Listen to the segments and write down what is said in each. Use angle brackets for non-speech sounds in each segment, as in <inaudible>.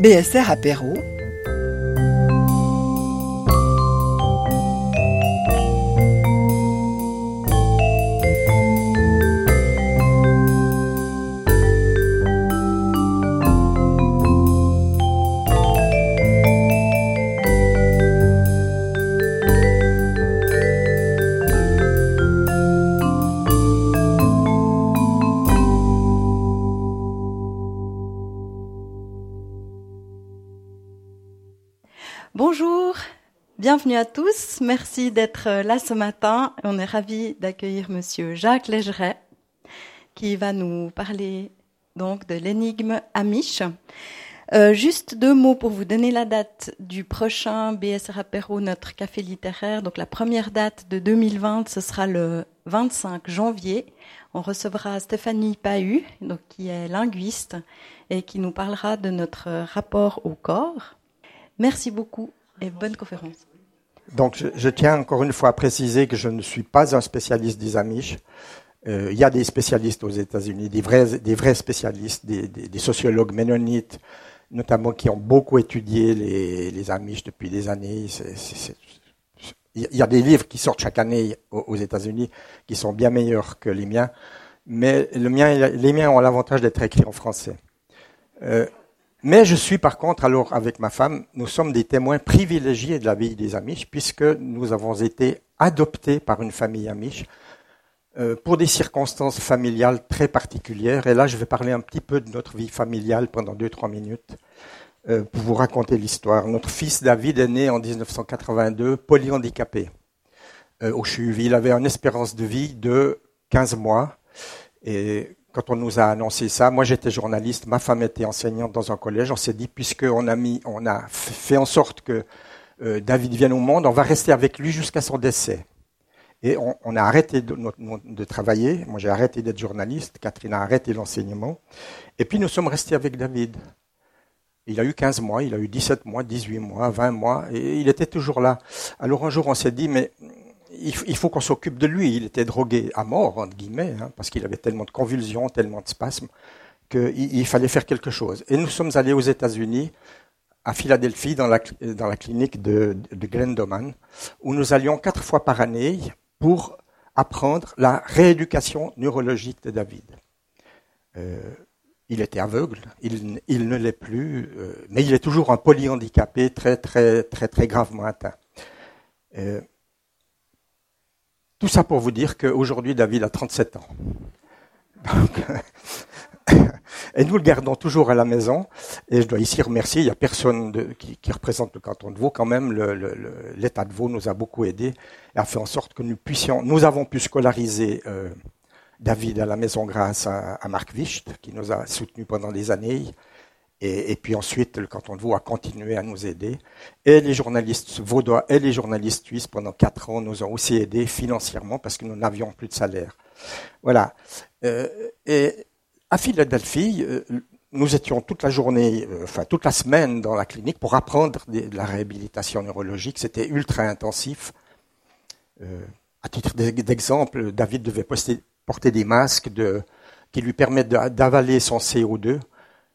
BSR Apéro. Bienvenue à tous. Merci d'être là ce matin. On est ravi d'accueillir Monsieur Jacques Légeret, qui va nous parler donc de l'énigme Amish. Euh, juste deux mots pour vous donner la date du prochain BSR Apéro, notre café littéraire. Donc la première date de 2020, ce sera le 25 janvier. On recevra Stéphanie Pahu, donc qui est linguiste et qui nous parlera de notre rapport au corps. Merci beaucoup et bonne conférence. Donc, je, je, tiens encore une fois à préciser que je ne suis pas un spécialiste des Amish. Euh, il y a des spécialistes aux États-Unis, des vrais, des vrais spécialistes, des, des, des, sociologues ménonites, notamment qui ont beaucoup étudié les, les Amish depuis des années. Il y a des livres qui sortent chaque année aux États-Unis qui sont bien meilleurs que les miens, mais le mien, les miens ont l'avantage d'être écrits en français. Euh, mais je suis par contre, alors avec ma femme, nous sommes des témoins privilégiés de la vie des Amish, puisque nous avons été adoptés par une famille Amish euh, pour des circonstances familiales très particulières. Et là, je vais parler un petit peu de notre vie familiale pendant deux, trois minutes euh, pour vous raconter l'histoire. Notre fils David est né en 1982, polyhandicapé euh, au CHUV. Il avait une espérance de vie de 15 mois. Et quand on nous a annoncé ça, moi j'étais journaliste, ma femme était enseignante dans un collège, on s'est dit, puisqu'on a mis, on a fait en sorte que euh, David vienne au monde, on va rester avec lui jusqu'à son décès. Et on, a arrêté de, de travailler, moi j'ai arrêté d'être journaliste, Catherine a arrêté l'enseignement, et puis nous sommes restés avec David. Il a eu 15 mois, il a eu 17 mois, 18 mois, 20 mois, et il était toujours là. Alors un jour on s'est dit, mais il faut qu'on s'occupe de lui. Il était drogué à mort, entre guillemets, hein, parce qu'il avait tellement de convulsions, tellement de spasmes, qu'il il fallait faire quelque chose. Et nous sommes allés aux États-Unis, à Philadelphie, dans la, clinique de, de Glendoman, où nous allions quatre fois par année pour apprendre la rééducation neurologique de David. Euh, il était aveugle, il, il ne l'est plus, euh, mais il est toujours un polyhandicapé très, très, très, très gravement atteint. Euh, tout ça pour vous dire qu'aujourd'hui, David a 37 ans. <laughs> Et nous le gardons toujours à la maison. Et je dois ici remercier, il n'y a personne qui, représente le canton de Vaud quand même. L'État de Vaud nous a beaucoup aidés et a fait en sorte que nous puissions, nous avons pu scolariser euh, David à la maison grâce à, à Marc Wicht, qui nous a soutenus pendant des années. Et, puis ensuite, le canton de Vaud a continué à nous aider. Et les journalistes vaudois et les journalistes suisses, pendant quatre ans, nous ont aussi aidés financièrement parce que nous n'avions plus de salaire. Voilà. Euh, et à Philadelphie, euh, nous étions toute la journée, euh, enfin toute la semaine dans la clinique pour apprendre de, la réhabilitation neurologique. C'était ultra intensif. À titre d'exemple, David devait porter des masques qui lui permettent d'avaler son CO2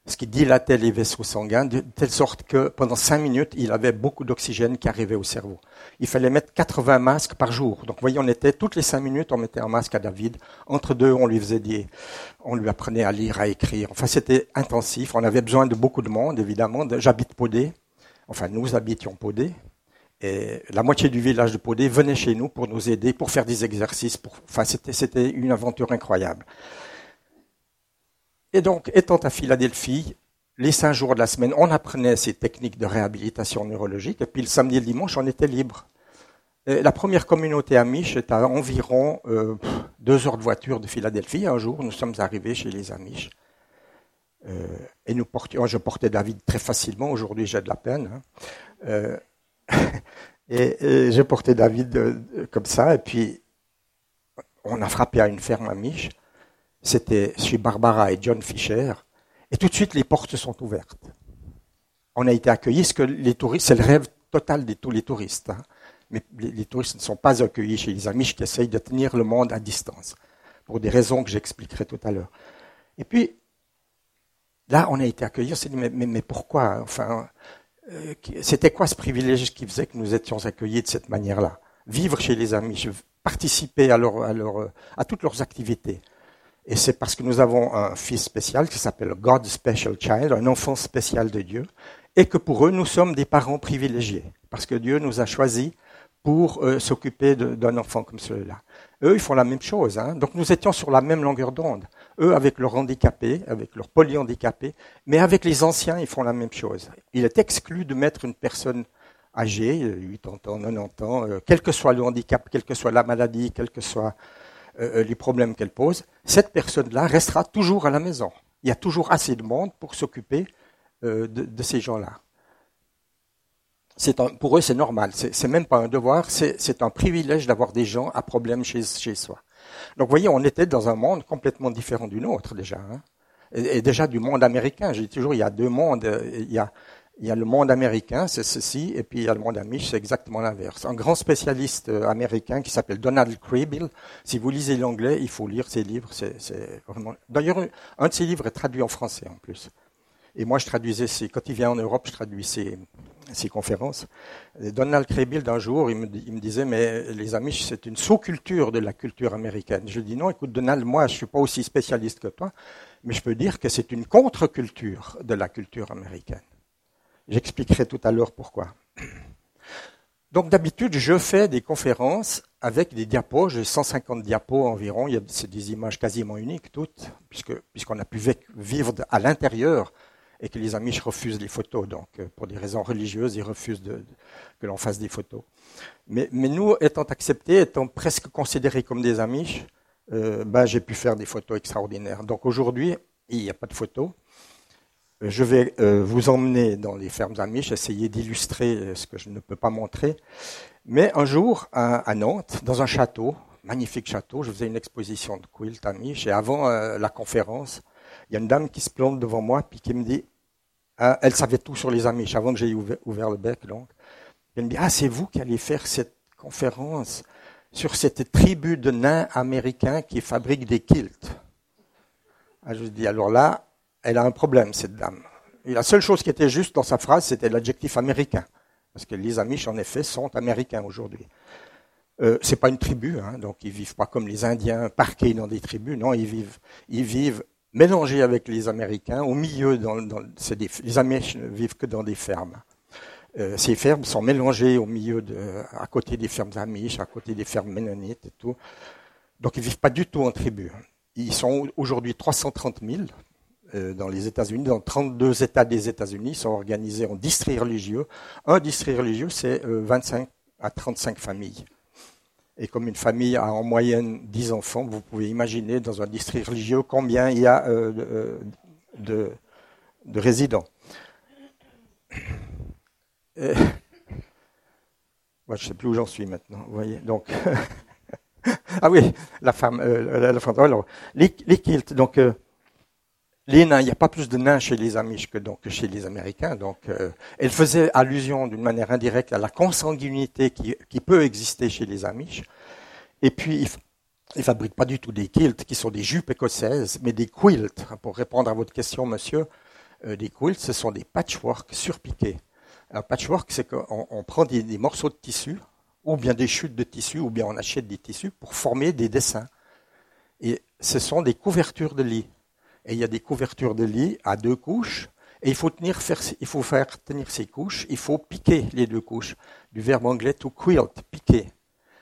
ce qui dilatait les vaisseaux sanguins, de telle sorte que pendant cinq minutes, il avait beaucoup d'oxygène qui arrivait au cerveau. Il fallait mettre 80 masques par jour. Donc, vous voyez, on était toutes les cinq minutes, on mettait un masque à David. Entre deux, on lui faisait des, on lui apprenait à lire, à écrire. Enfin, c'était intensif. On avait besoin de beaucoup de monde, évidemment. J'habite Podé. Enfin, nous habitions Podé. Et la moitié du village de Podé venait chez nous pour nous aider, pour faire des exercices. Pour... Enfin, c'était une aventure incroyable. Et donc, étant à Philadelphie, les cinq jours de la semaine, on apprenait ces techniques de réhabilitation neurologique, et puis le samedi et le dimanche, on était libre. La première communauté Amish est à environ euh, deux heures de voiture de Philadelphie. Un jour, nous sommes arrivés chez les Amish. Euh, et nous portions, je portais David très facilement. Aujourd'hui, j'ai de la peine. Hein. Euh, <laughs> et, et j'ai porté David comme ça. Et puis, on a frappé à une ferme Amish c'était chez Barbara et John Fisher, et tout de suite les portes sont ouvertes. On a été accueillis, ce les touristes, c'est le rêve total de tous les touristes. Hein. Mais les, touristes ne sont pas accueillis chez les Amish qui essayent de tenir le monde à distance, pour des raisons que j'expliquerai tout à l'heure. Et puis, là, on a été accueillis, on s'est dit, mais, pourquoi Enfin, euh, c'était quoi ce privilège qui faisait que nous étions accueillis de cette manière-là? Vivre chez les amis, participer à toutes leurs activités. Et c'est parce que nous avons un fils spécial qui s'appelle God Special Child, un enfant spécial de Dieu, et que pour eux, nous sommes des parents privilégiés, parce que Dieu nous a choisis pour euh, s'occuper d'un enfant comme celui-là. Eux, ils font la même chose. Hein. Donc nous étions sur la même longueur d'onde. Eux, avec leurs handicapés, avec leurs polyhandicapés, mais avec les anciens, ils font la même chose. Il est exclu de mettre une personne âgée, 80 ans, 90 ans, euh, quel que soit le handicap, quelle que soit la maladie, quels que soient euh, les problèmes qu'elle pose, cette personne-là restera toujours à la maison. Il y a toujours assez de monde pour s'occuper de ces gens-là pour eux, c'est normal. C'est même pas un devoir, c'est un privilège d'avoir des gens à problème chez, chez soi. Donc, vous voyez, on était dans un monde complètement différent du nôtre déjà, hein. et, déjà du monde américain. J'ai toujours, il y a deux mondes. Il y a, il y a le monde américain, c'est ceci, et puis il y a le monde amish, c'est exactement l'inverse. Un grand spécialiste euh, américain qui s'appelle Donald Kraybill. Si vous lisez l'anglais, il faut lire ses livres. D'ailleurs, un de ses livres est traduit en français en plus. Et moi, je traduisais ses, quand il vient en Europe, je traduis ses, ses conférences. Donald Kraybill, d'un jour, il me, disait, mais les Amish, c'est une sous-culture de la culture américaine. Je lui dis, non, écoute, Donald, moi, je suis pas aussi spécialiste que toi, mais je peux dire que c'est une contre-culture de la culture américaine. J'expliquerai tout à l'heure pourquoi. Donc d'habitude, je fais des conférences avec des diapos, j'ai 150 diapos environ, c'est des images quasiment uniques toutes, puisque puisqu'on a pu vivre à l'intérieur et que les Amish refusent les photos. Donc, euh, pour des raisons religieuses, ils refusent que l'on fasse des photos. Mais, mais, nous, étant acceptés, étant presque considérés comme des Amish, euh, ben, j'ai pu faire des photos extraordinaires. Donc aujourd'hui, il n'y a pas de photos. Euh, je vais vous emmener dans les fermes Amish, essayer d'illustrer ce que je ne peux pas montrer. Mais un jour, à, Nantes, dans un château, magnifique château, je faisais une exposition de quilt Amish, et avant la conférence, il y a une dame qui se plante devant moi, puis qui me dit, ah, elle savait tout sur les Amish avant que j'aie ouvert, le bec, donc. Elle me dit, ah, c'est vous qui allez faire cette conférence sur cette tribu de nains américains qui fabriquent des kilts. Ah, je dis, alors là, elle a un problème, cette dame. Et la seule chose qui était juste dans sa phrase, c'était l'adjectif américain. Parce que les Amish, en effet, sont américains aujourd'hui. Euh, c'est pas une tribu, hein, donc ils vivent pas comme les Indiens parqués dans des tribus. Non, ils vivent, ils vivent mélangés avec les Américains, au milieu, les Américains ne vivent que dans des fermes. Euh, ces fermes sont mélangées au milieu, de, à côté des fermes amish, à côté des fermes ménonites et tout. Donc ils vivent pas du tout en tribu. Ils sont aujourd'hui 330 000 euh, dans les États-Unis, dans 32 États des États-Unis, sont organisés en districts religieux. Un district religieux, c'est 25 euh, à 35 familles. Et comme une famille a en moyenne 10 enfants, vous pouvez imaginer dans un district religieux combien il y a euh, euh, de, de, résidents. je ne sais plus où j'en suis maintenant. Vous voyez, donc. <laughs> ah oui, la femme. Euh, la femme alors, les, les donc les nains, il n'y a pas plus de nains chez les Amish que, donc, chez les Américains. Donc, euh, elle faisait allusion d'une manière indirecte à la consanguinité qui, peut exister chez les Amish. Et puis, ils ne fabriquent pas du tout des kilts qui sont des jupes écossaises, mais des quilts. Pour répondre à votre question, monsieur, euh, des quilts, ce sont des patchwork surpiqués. Un patchwork, c'est qu'on on prend des, des morceaux de tissu, ou bien des chutes de tissu, ou bien on achète des tissus pour former des dessins. Et ce sont des couvertures de lit et il y a des couvertures de lit à deux couches, et il faut, tenir, faire, il faut faire tenir ces couches, il faut piquer les deux couches, du verbe anglais to quilt, piquer.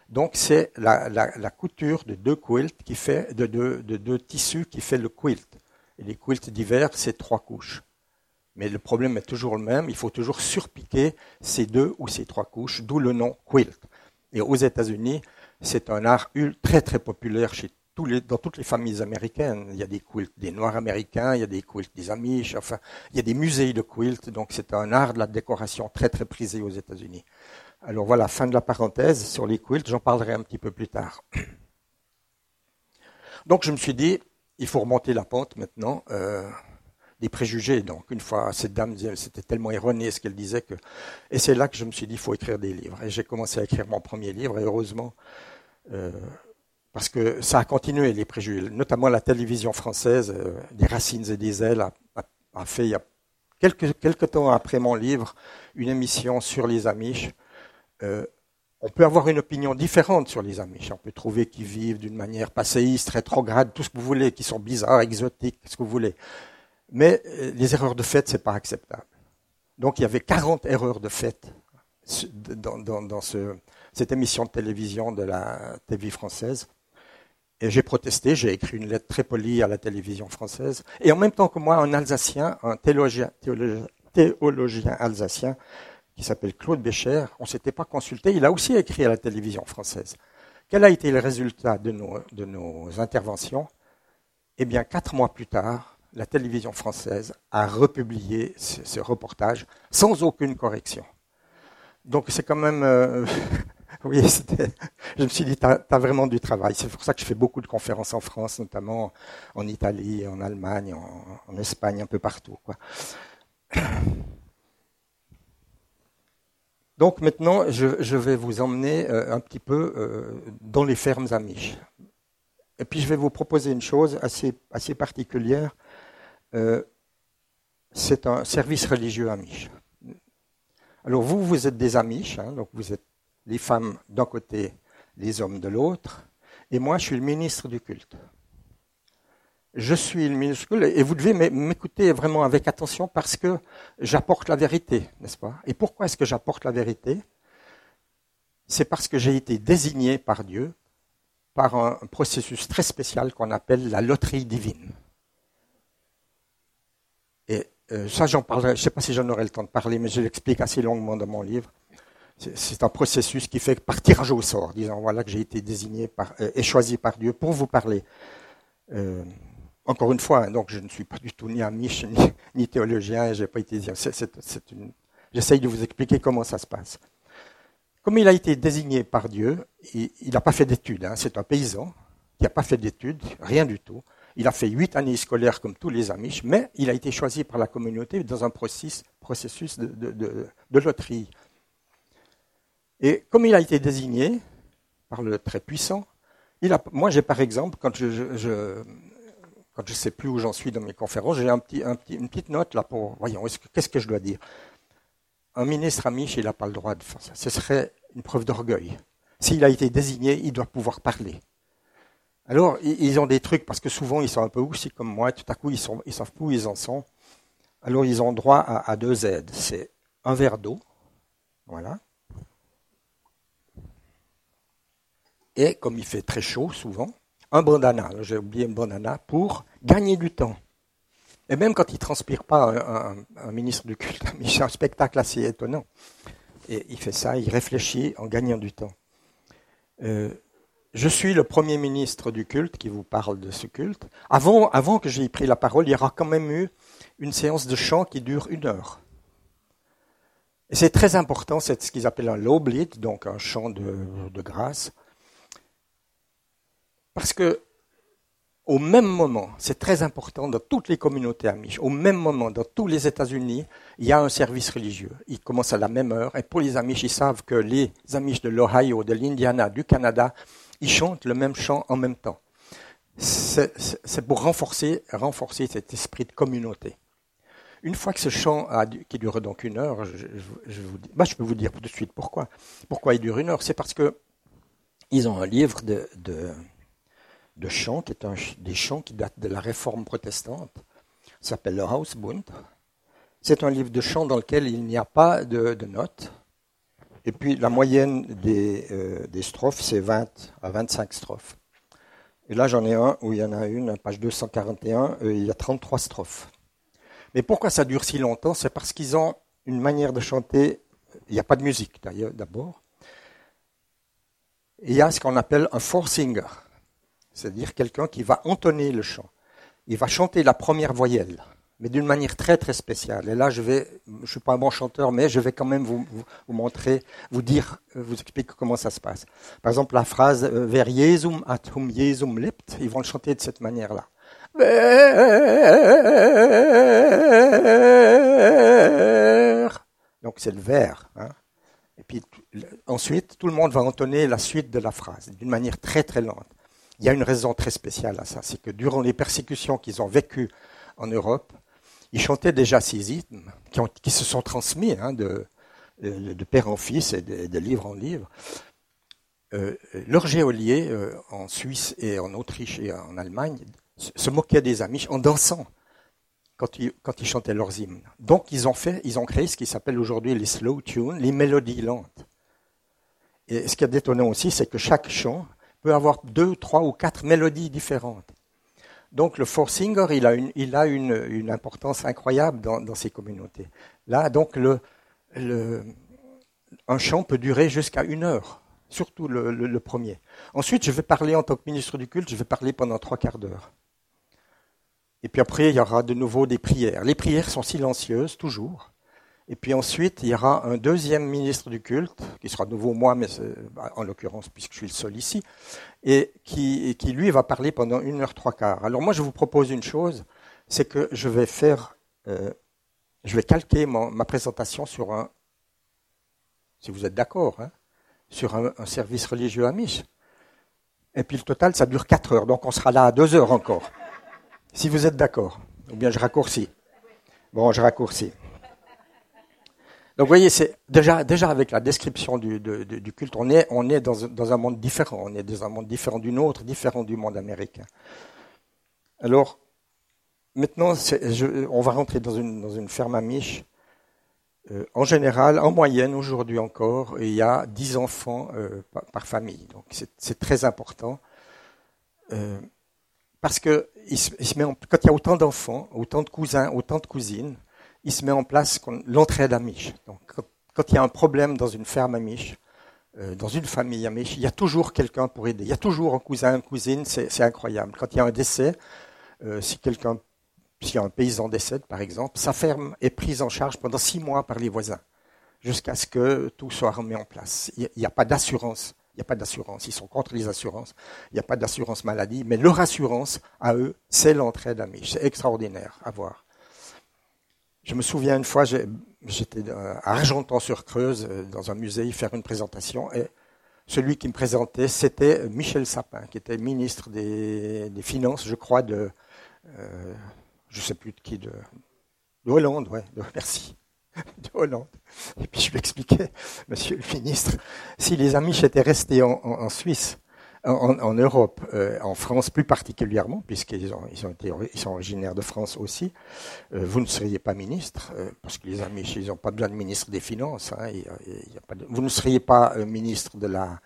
Donc c'est la, couture de deux quilts qui fait, de deux de, de tissus qui fait le quilt. Et les quilts d'hiver, c'est trois couches. Mais le problème est toujours le même, il faut toujours surpiquer ces deux ou ces trois couches, d'où le nom quilt. Et aux États-Unis, c'est un art très très populaire chez dans toutes les familles américaines. Il y a des quilts des Noirs américains, il y a des quilts des Amish, enfin, il y a des musées de quilts, donc c'est un art de la décoration très très prisé aux États-Unis. Alors voilà, fin de la parenthèse sur les quilts, j'en parlerai un petit peu plus tard. <coughs> Donc je me suis dit, il faut remonter la pente maintenant. Euh, des préjugés. Donc, une fois, cette dame c'était tellement erroné ce qu'elle disait que, et c'est là que je me suis dit, il faut écrire des livres. Et j'ai commencé à écrire mon premier livre, et heureusement, euh, parce que ça a continué les préjugés, notamment la télévision française, euh, des racines et des ailes, a, fait il y a quelques, temps après mon livre une émission sur les Amish. Euh, on peut avoir une opinion différente sur les Amish. On peut trouver qu'ils vivent d'une manière passéiste, rétrograde, tout ce que vous voulez, qu'ils sont bizarres, exotiques, ce que vous voulez. Mais euh, les erreurs de fait, c'est pas acceptable. Donc il y avait 40 erreurs de fait dans, dans, dans ce, cette émission de télévision de la TV française. Et j'ai protesté, j'ai écrit une lettre très polie à la télévision française. Et en même temps que moi, un Alsacien, un théologien, alsacien, qui s'appelle Claude Bécher, on ne s'était pas consulté, il a aussi écrit à la télévision française. Quel a été le résultat de nos, interventions? Eh bien, quatre mois plus tard, la télévision française a republié ce, ce reportage sans aucune correction. Donc c'est quand même euh, <laughs> Oui, <laughs> je me suis dit, tu as, vraiment du travail. C'est pour ça que je fais beaucoup de conférences en France, notamment en Italie, en Allemagne, en, Espagne, un peu partout. <coughs> Donc maintenant, je, vais vous emmener euh, un petit peu euh, dans les fermes amiches. Et puis je vais vous proposer une chose assez, assez particulière. Euh, c'est un service religieux amiche. Alors vous, vous êtes des amiches, hein, donc vous êtes les femmes d'un côté, les hommes de l'autre, et moi je suis le ministre du culte. Je suis le culte, et vous devez m'écouter vraiment avec attention parce que j'apporte la vérité, n'est-ce pas? Et pourquoi est-ce que j'apporte la vérité? C'est parce que j'ai été désigné par Dieu par un processus très spécial qu'on appelle la loterie divine. Et euh, ça, j'en parlerai, je ne sais pas si j'en aurai le temps de parler, mais je l'explique assez longuement dans mon livre. C'est un processus qui fait par tirage au sort, disant voilà que j'ai été désigné euh, et choisi par Dieu pour vous parler. Euh, encore une fois, je ne suis pas du tout ni amiche <laughs> ni, théologien, j'ai pas été J'essaye de vous expliquer comment ça se passe. Comme il a été désigné par Dieu, il n'a pas fait d'études. Hein, c'est un paysan qui n'a pas fait d'études, rien du tout. Il a fait huit années scolaires comme tous les amiches, mais il a été choisi par la communauté dans un processus, de loterie. Et comme il a été désigné par le très puissant, moi j'ai par exemple, quand je, je sais plus où j'en suis dans mes conférences, j'ai une petite note là pour, voyons, qu'est-ce que je dois dire? Un ministre amiche, il n'a pas le droit de faire ça. Ce serait une preuve d'orgueil. S'il a été désigné, il doit pouvoir parler. Alors, ils ont des trucs, parce que souvent, ils sont un peu aussi comme moi, tout à coup, ils ne ils savent plus où ils en sont. Alors, ils ont droit à, à deux aides. C'est un verre d'eau, voilà, et, comme il fait très chaud souvent, un bandana, j'ai oublié un bandana, pour gagner du temps. Et même quand il ne transpire pas, un, ministre du culte, <laughs> c'est un spectacle assez étonnant. Et il fait ça, il réfléchit en gagnant du temps. Euh, je suis le premier ministre du culte qui vous parle de ce culte. Avant, avant que j'aie pris la parole, il y aura quand même eu une séance de chant qui dure une heure. Et c'est très important, c'est ce qu'ils appellent un low bleed, donc un chant de, de grâce. Parce que au même moment, c'est très important dans toutes les communautés amiches, au même moment, dans tous les États-Unis, il y a un service religieux. Il commence à la même heure. Et pour les amiches, ils savent que les amiches de l'Ohio, de l'Indiana, du Canada, ils chantent le même chant en même temps. C'est pour renforcer, renforcer cet esprit de communauté. Une fois que ce chant, qui dure donc une heure, bah, je peux vous dire tout de suite pourquoi. Pourquoi il dure une heure? C'est parce que ils ont un livre de de chants, qui est un, des chants qui datent de la réforme protestante. S'appelle le Hausbund. C'est un livre de chants dans lequel il n'y a pas de, notes. Et puis la moyenne des, euh, strophes, c'est 20 à 25 strophes. Et là, j'en ai un où il y en a une, page 241, euh, il y a 33 strophes. Mais pourquoi ça dure si longtemps? C'est parce qu'ils ont une manière de chanter. Il n'y a pas de musique d'ailleurs, d'abord. Il y a ce qu'on appelle un four singer c'est-à-dire quelqu'un qui va entonner le chant. Il va chanter la première voyelle, mais d'une manière très très spéciale. Et là, je vais, je suis pas un bon chanteur, mais je vais quand même vous, montrer, vous dire, vous expliquer comment ça se passe. Par exemple, la phrase euh, Vers Jesum at hum Jesum lebt, ils vont le chanter de cette manière-là. Donc c'est le vers. Hein. Et puis ensuite, tout le monde va entonner la suite de la phrase d'une manière très très lente. Il y a une raison très spéciale à ça, c'est que durant les persécutions qu'ils ont vécues en Europe, ils chantaient déjà ces hymnes qui, se sont transmis hein, de, père en fils et de, livre en livre. Euh, leurs géoliers euh, en Suisse et en Autriche et en Allemagne se moquaient des Amish en dansant quand ils, quand ils chantaient leurs hymnes. Donc ils ont fait, ils ont créé ce qui s'appelle aujourd'hui les slow tunes, les mélodies lentes. Et ce qui est détonnant aussi, c'est que chaque chant peut avoir deux, trois ou quatre mélodies différentes. Donc le a une, il a une, importance incroyable dans, ces communautés. Là, donc un chant peut durer jusqu'à une heure, surtout le, premier. Ensuite, je vais parler en tant que ministre du culte, je vais parler pendant trois quarts d'heure. Et puis après, il y aura de nouveau des prières. Les prières sont silencieuses, toujours. Et puis ensuite, il y aura un deuxième ministre du culte, qui sera de nouveau moi, mais en l'occurrence, puisque je suis le seul ici, et qui, lui va parler pendant une heure trois quarts. Alors moi, je vous propose une chose, c'est que je vais faire, euh, je vais calquer ma présentation sur un, si vous êtes d'accord, hein, sur un, un, service religieux amish. Et puis le total, ça dure quatre heures, donc on sera là à deux heures encore. Si vous êtes d'accord, ou bien je raccourcis. Bon, je raccourcis. Donc vous voyez, c'est déjà, déjà avec la description du, du culte, on est, on est dans, dans, un monde différent. On est dans un monde différent du nôtre, différent du monde américain. Alors, maintenant, on va rentrer dans une, dans une ferme amiche. Euh, en général, en moyenne, aujourd'hui encore, il y a 10 enfants euh, par, famille. Donc c'est très important. Euh, parce que quand il y a autant d'enfants, autant de cousins, autant de cousines, il se met en place l'entraide amiche. Donc, quand, il y a un problème dans une ferme amiche, euh, dans une famille amiche, il y a toujours quelqu'un pour aider. Il y a toujours un cousin, une cousine, c'est incroyable. Quand il y a un décès, euh, si quelqu'un, si un paysan décède, par exemple, sa ferme est prise en charge pendant six mois par les voisins, jusqu'à ce que tout soit remis en place. Il n'y a, pas d'assurance. Il n'y a pas d'assurance. Ils sont contre les assurances. Il n'y a pas d'assurance maladie. Mais leur assurance, à eux, c'est l'entraide amiche. C'est extraordinaire à voir. Je me souviens une fois, j'étais à Argentan-sur-Creuse, euh, dans un musée, faire une présentation, et celui qui me présentait, c'était Michel Sapin, qui était ministre des, Finances, je crois, de, euh, je ne sais plus de qui, de, Hollande, ouais, de, <laughs> merci, de Hollande. Et puis je lui expliquais, Monsieur le ministre, si les Amish étaient restés en Suisse, en, Europe, euh, en France plus particulièrement, puisqu'ils ont, ils ont sont originaires de France aussi, euh, vous ne seriez pas ministre, euh, parce que les amis, ils n'ont pas besoin de ministre des Finances. Hein, y a pas vous ne seriez pas ministre de la,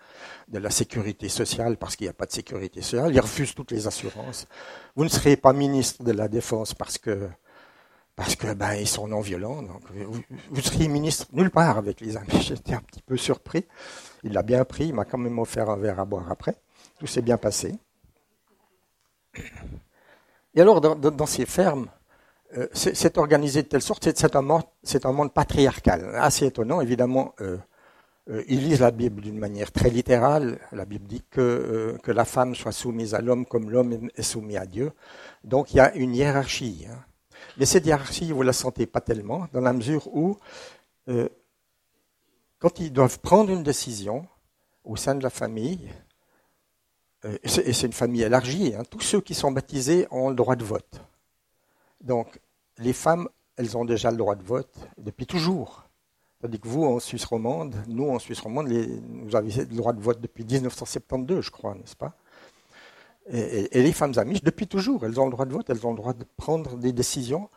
de la sécurité sociale, parce qu'il n'y a pas de sécurité sociale. Ils refusent toutes les assurances. Vous ne seriez pas ministre de la Défense, parce que parce que ben ils sont non violents. Donc vous, vous seriez ministre nulle part avec les amis. <laughs> J'étais un petit peu surpris. Il l'a bien pris. Il m'a quand même offert un verre à boire après. Tout s'est bien passé. Et alors, dans, ces fermes, euh, c'est organisé de telle sorte, c'est un, monde, patriarcal, assez étonnant. Évidemment, euh, euh, ils lisent la Bible d'une manière très littérale. La Bible dit que, la femme soit soumise à l'homme comme l'homme est soumis à Dieu. Donc il y a une hiérarchie. Hein. Mais cette hiérarchie, vous ne la sentez pas tellement, dans la mesure où, quand ils doivent prendre une décision au sein de la famille, et c'est une famille élargie, hein. tous ceux qui sont baptisés ont le droit de vote. Donc, les femmes, elles ont déjà le droit de vote depuis toujours. Tandis que vous, en Suisse romande, nous, en Suisse romande, les, vous avez le droit de vote depuis 1972, je crois, n'est-ce pas? Et, les femmes amiches, depuis toujours, elles ont le droit de vote, elles ont le droit de prendre des décisions.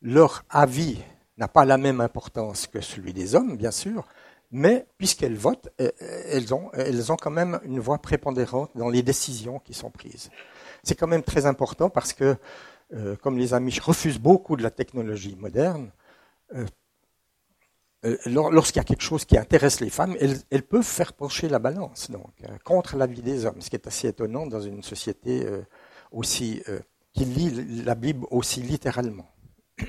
Leur avis n'a pas la même importance que celui des hommes, bien sûr, mais puisqu'elles votent, euh, elles ont, elles ont quand même une voix prépondérante dans les décisions qui sont prises. C'est quand même très important parce que, euh, comme les Amish refusent beaucoup de la technologie moderne, euh, lorsqu'il y a quelque chose qui intéresse les femmes, elles, peuvent faire pencher la balance donc contre la vie des hommes, ce qui est assez étonnant dans une société aussi qui lit la Bible aussi littéralement. <coughs>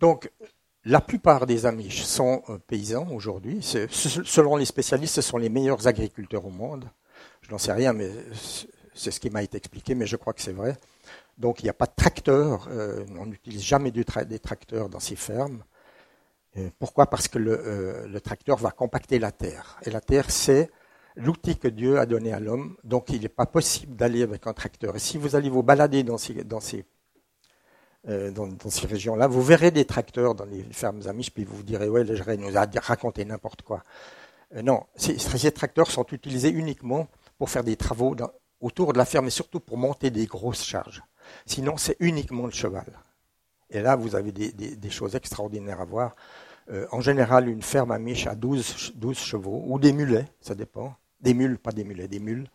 Donc, la plupart des Amish sont euh, paysans aujourd'hui. Selon les spécialistes, ce sont les meilleurs agriculteurs au monde. Je n'en sais rien, mais c'est ce qui m'a été expliqué, mais je crois que c'est vrai. Donc il n'y a pas de tracteurs, euh, on n'utilise jamais des tracteurs dans ces fermes. Euh, pourquoi? Parce que le, tracteur va compacter la terre. Et la terre, c'est l'outil que Dieu a donné à l'homme, donc il n'est pas possible d'aller avec un tracteur. Et si vous allez vous balader dans ces, dans ces euh, dans, ces régions-là. Vous verrez des tracteurs dans les fermes amiches, puis vous vous direz, ouais, le nous a raconté n'importe quoi. Euh, non, ces, tracteurs sont utilisés uniquement pour faire des travaux autour de la ferme, et surtout pour monter des grosses charges. Sinon, c'est uniquement le cheval. Et là, vous avez des, choses extraordinaires à voir. Euh, en général, une ferme amiche a 12, 12, chevaux, ou des mulets, ça dépend. Des mules, pas des mulets, des mules.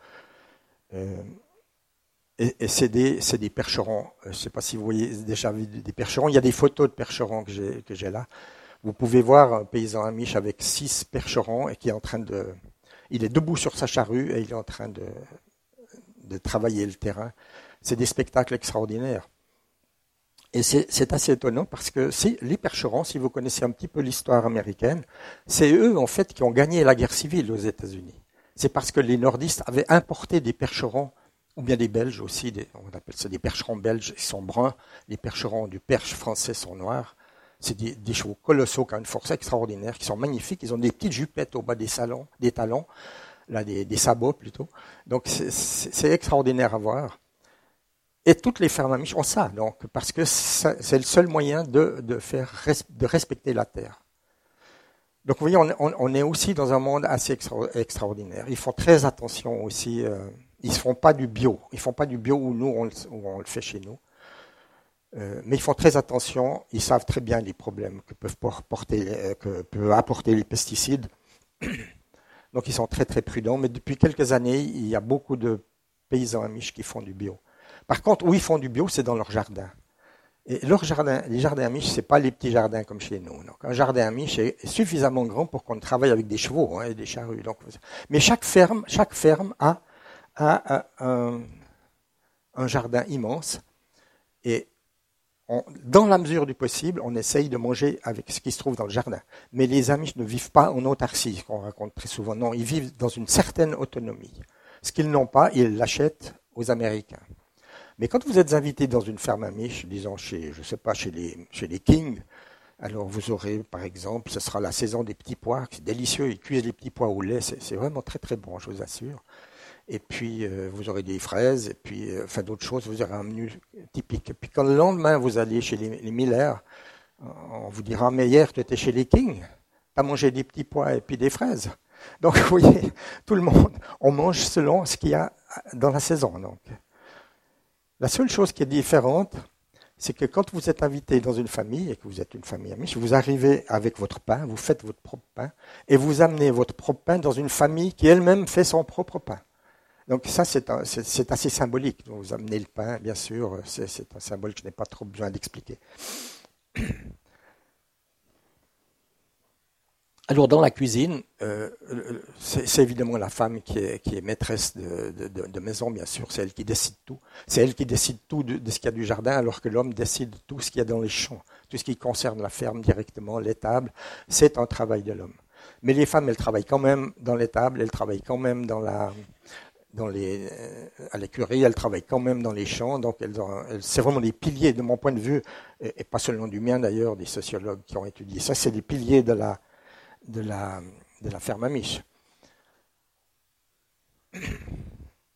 Et, c'est des, des, percherons. Euh, je ne sais pas si vous voyez déjà des percherons. Il y a des photos de percherons que j'ai là. Vous pouvez voir un paysan amiche avec six percherons et qui est en train de. Il est debout sur sa charrue et il est en train de, de travailler le terrain. C'est des spectacles extraordinaires. Et c'est assez étonnant parce que les percherons, si vous connaissez un petit peu l'histoire américaine, c'est eux en fait qui ont gagné la guerre civile aux États-Unis. C'est parce que les nordistes avaient importé des percherons ou bien des Belges aussi, on appelle ça des percherons belges, ils sont bruns, les percherons du perche français sont noirs. C'est des, chevaux colossaux qui ont une force extraordinaire, qui sont magnifiques. Ils ont des petites jupettes au bas des, salons, des talons, là, des, sabots plutôt. Donc c'est extraordinaire à voir. Et toutes les fermes amiches ont ça, donc, parce que c'est le seul moyen de, faire, de respecter la terre. Donc vous voyez, on, est aussi dans un monde assez extraordinaire. Ils font très attention aussi. Euh, ils ne font pas du bio. Ils ne font pas du bio où nous, on, le fait chez nous. Euh, mais ils font très attention. Ils savent très bien les problèmes que peuvent, euh, apporter les pesticides. <coughs> Donc ils sont très très prudents. Mais depuis quelques années, il y a beaucoup de paysans amiches qui font du bio. Par contre, où ils font du bio, c'est dans leur jardin. Et leur jardin, les jardins amiches, ce n'est pas les petits jardins comme chez nous. Donc, un jardin amiche est suffisamment grand pour qu'on travaille avec des chevaux hein, et des charrues. Donc, mais chaque ferme, chaque ferme a un, jardin immense et dans la mesure du possible, on essaye de manger avec ce qui se trouve dans le jardin. Mais les Amish ne vivent pas en autarcie, qu'on raconte très souvent. Non, ils vivent dans une certaine autonomie. Ce qu'ils n'ont pas, ils l'achètent aux Américains. Mais quand vous êtes invité dans une ferme Amish, disons chez, je sais pas, chez les, chez les Kings, alors vous aurez, par exemple, ce sera la saison des petits pois, c'est délicieux, ils cuisent les petits pois au lait, c'est vraiment très très bon, je vous assure et puis euh, vous aurez des fraises, et puis euh, enfin d'autres choses, vous aurez un menu typique. Et puis quand le lendemain vous allez chez les, Miller, on vous dira mais hier tu étais chez les Kings, tu as mangé des petits pois et puis des fraises. Donc <laughs> vous voyez, tout le monde, on mange selon ce qu'il y a dans la saison. Donc. La seule chose qui est différente, c'est que quand vous êtes invité dans une famille et que vous êtes une famille amie, vous arrivez avec votre pain, vous faites votre propre pain, et vous amenez votre propre pain dans une famille qui elle-même fait son propre pain. Donc ça, c'est assez symbolique. Vous amenez le pain, bien sûr, c'est un symbole que je n'ai pas trop besoin d'expliquer. <coughs> Alors dans la cuisine, euh, c'est évidemment la femme qui est, maîtresse de, maison, bien sûr, c'est elle qui décide tout. C'est elle qui décide tout de, ce qu'il y a du jardin, alors que l'homme décide tout ce qu'il y a dans les champs, tout ce qui concerne la ferme directement, l'étable, c'est un travail de l'homme. Mais les femmes, elles travaillent quand même dans l'étable, elles travaillent quand même dans la, euh, à l'écurie, elles travaillent quand même dans les champs, donc c'est vraiment des piliers de mon point de vue, et, pas seulement du mien d'ailleurs, des sociologues qui ont étudié ça, c'est des piliers de la, de la, de.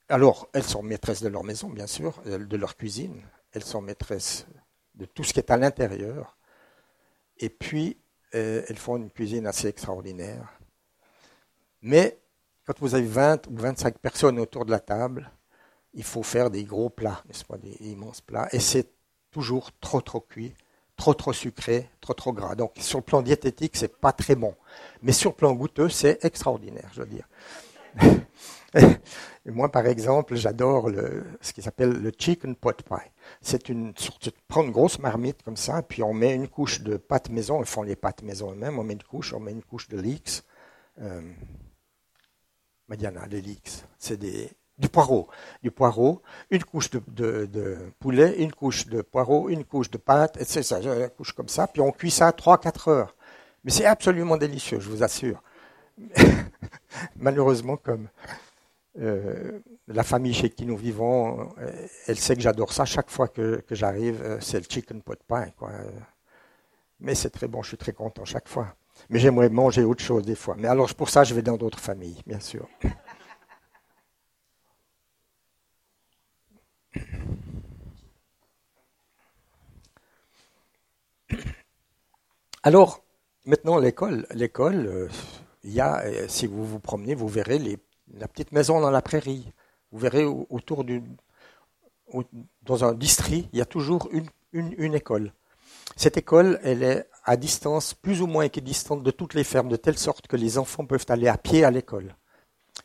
Alors, elles sont maîtresses de leur maison, bien sûr, de leur cuisine, elles sont maîtresses de tout ce qui est à l'intérieur, et puis euh, elles font une cuisine assez extraordinaire. Mais quand vous avez 20 ou 25 personnes autour de la table, il faut faire des gros plats, n'est-ce pas, des immenses plats, et c'est toujours trop trop cuit, trop trop sucré, trop trop gras. Donc sur le plan diététique, c'est pas très bon, mais sur le plan goûteux, c'est extraordinaire, je veux dire. <laughs> Moi, par exemple, j'adore ce qui s'appelle le chicken pot pie. C'est une sorte de prendre une grosse marmite comme ça, puis on met une couche de pâte maison. Ils font les pâtes maison eux-mêmes. On met une couche, on met une couche de leeks. Euh, Mediana, l'élix, c'est du poireau. Du poireau, une couche de, poulet, une couche de poireau, une couche de pâte, et c'est ça, une couche comme ça, puis on cuit ça 3-4 heures. Mais c'est absolument délicieux, je vous assure. <laughs> Malheureusement, comme euh, la famille chez qui nous vivons, euh, elle sait que j'adore ça. Chaque fois que, j'arrive, euh, c'est le chicken pot pie. Quoi. Mais c'est très bon, je suis très content chaque fois. Mais j'aimerais manger autre chose des fois. Mais alors pour ça, je vais dans d'autres familles, bien sûr. Alors, maintenant, l'école, l'école, euh, il y a, euh, si vous vous promenez, vous verrez la petite maison dans la prairie. Vous verrez autour du, dans un district, il y a toujours une, école. Cette école, elle est à distance plus ou moins équidistante de toutes les fermes, de telle sorte que les enfants peuvent aller à pied à l'école.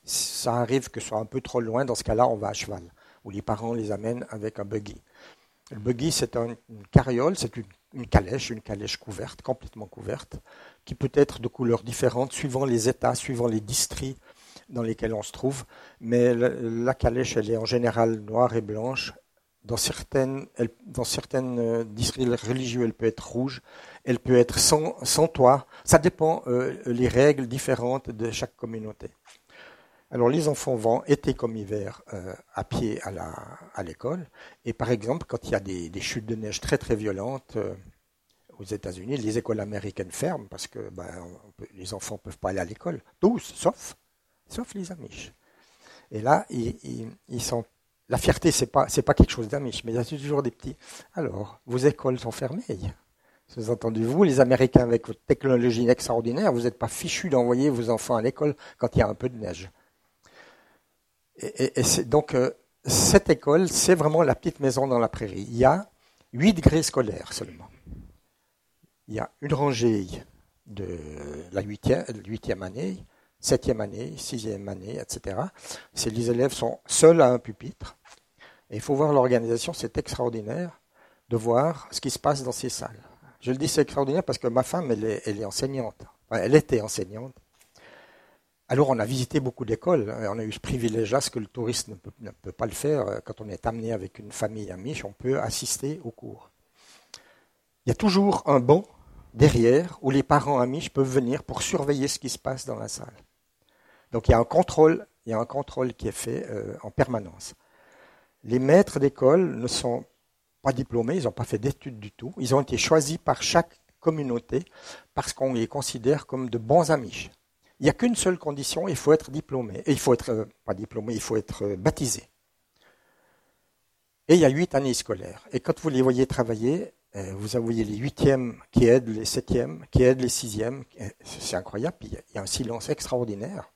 Ça arrive que ce soit un peu trop loin, dans ce cas-là, on va à cheval, ou les parents les amènent avec un buggy. Le buggy, c'est une carriole, c'est une, calèche, une calèche couverte, complètement couverte, qui peut être de couleurs différentes suivant les États, suivant les districts dans lesquels on se trouve. Mais la calèche, elle est en général noire et blanche. Dans certaines, elle, dans certaines euh, districts religieux, elle peut être rouge, elle peut être sans, toit. Ça dépend euh, les règles différentes de chaque communauté. Alors les enfants vont été comme hiver euh, à pied à l'école. et par exemple, quand il y a des, chutes de neige très très violentes euh, aux États-Unis, les écoles américaines ferment parce que ben, les enfants ne peuvent pas aller à l'école. Tous, sauf, sauf les Amish. Et là, ils sont. La fierté, c'est pas pas quelque chose d'Amish, mais il y a toujours des petits. Alors, vos écoles sont fermées. Vous entendu, vous, les Américains, avec votre technologie extraordinaire, vous n'êtes pas fichus d'envoyer vos enfants à l'école quand il y a un peu de neige. Et, donc, euh, cette école, c'est vraiment la petite maison dans la prairie. Il y a 8 degrés scolaires seulement. Il y a une rangée de la huitième année, septième année, sixième année, etc. Les élèves sont seuls à un pupitre. Et il faut voir l'organisation, c'est extraordinaire de voir ce qui se passe dans ces salles. Je le dis, c'est extraordinaire parce que ma femme, elle est, enseignante. Elle était enseignante. Alors on a visité beaucoup d'écoles, on a eu ce privilège-là, ce que le touriste ne peut, pas le faire. Quand on est amené avec une famille amiche, on peut assister au cours. Il y a toujours un banc derrière où les parents amiches peuvent venir pour surveiller ce qui se passe dans la salle. Donc il y a un contrôle, il y a un contrôle qui est fait euh, en permanence. Les maîtres d'école ne sont pas diplômés, ils n'ont pas fait d'études du tout. Ils ont été choisis par chaque communauté parce qu'on les considère comme de bons amiches. Il n'y a qu'une seule condition, il faut être diplômé. Et il faut être, euh, pas diplômé, il faut être euh, baptisé. Et il y a huit années scolaires. Et quand vous les voyez travailler, vous voyez les huitièmes qui aident les septièmes, qui aident les sixièmes. C'est incroyable. il y a un silence extraordinaire.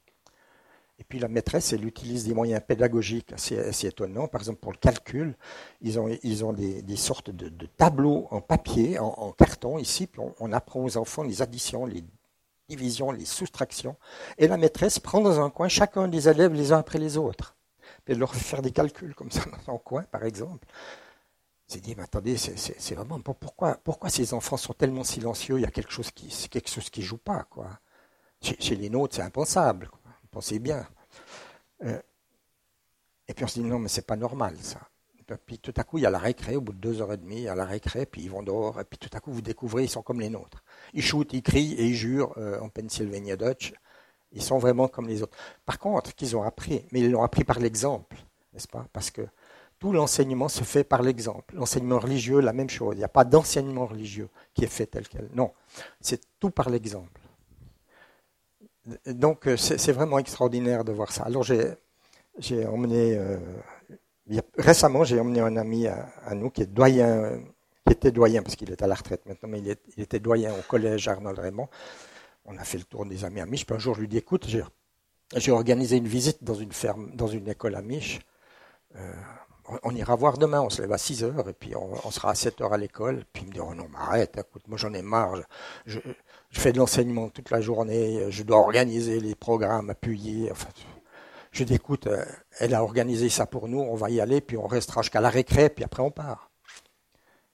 Et puis la maîtresse, elle utilise des moyens pédagogiques assez, assez étonnants. Par exemple, pour le calcul, ils ont, ils ont des, sortes de, tableaux en papier, en, carton ici. Puis on, apprend aux enfants les additions, les divisions, les soustractions. Et la maîtresse prend dans un coin chacun des élèves les uns après les autres. Puis elle leur fait faire des calculs comme ça <laughs> dans un coin, par exemple. J'ai dit, mais attendez, c'est vraiment pourquoi, pourquoi ces enfants sont tellement silencieux? Il y a quelque chose qui, quelque chose qui joue pas, quoi. Chez, les nôtres, c'est impensable. Pensez bien. Euh, et puis on se dit, non, mais c'est pas normal, ça. Puis tout à coup, il y a la récré, au bout de deux heures et demie, il y a la récré, puis ils vont dehors, et puis tout à coup, vous découvrez, ils sont comme les nôtres. Ils shootent, ils crient et ils jurent euh, en Pennsylvania Dutch. Ils sont vraiment comme les autres. Par contre, qu'ils ont appris, mais ils l'ont appris par l'exemple, n'est-ce pas? Parce que tout l'enseignement se fait par l'exemple. L'enseignement religieux, la même chose. Il n'y a pas d'enseignement religieux qui est fait tel quel. Non, c'est tout par l'exemple. Donc, euh, c'est vraiment extraordinaire de voir ça. Alors, j'ai emmené, euh, récemment, j'ai emmené un ami à, à, nous qui est doyen, qui était doyen, parce qu'il est à la retraite maintenant, mais il, était doyen au collège Arnold Raymond. On a fait le tour des amis amiches. Puis un jour, je lui dis écoute, j'ai organisé une visite dans une ferme, dans une école amiche. Euh, on ira voir demain, on se lève à 6 heures et puis on, sera à 7 heures à l'école. Puis il me dit, oh non, mais arrête, écoute, moi j'en ai marre, je, fais de l'enseignement toute la journée, je dois organiser les programmes, appuyer. Enfin, je dis, écoute, elle a organisé ça pour nous, on va y aller, puis on restera jusqu'à la récré, puis après on part.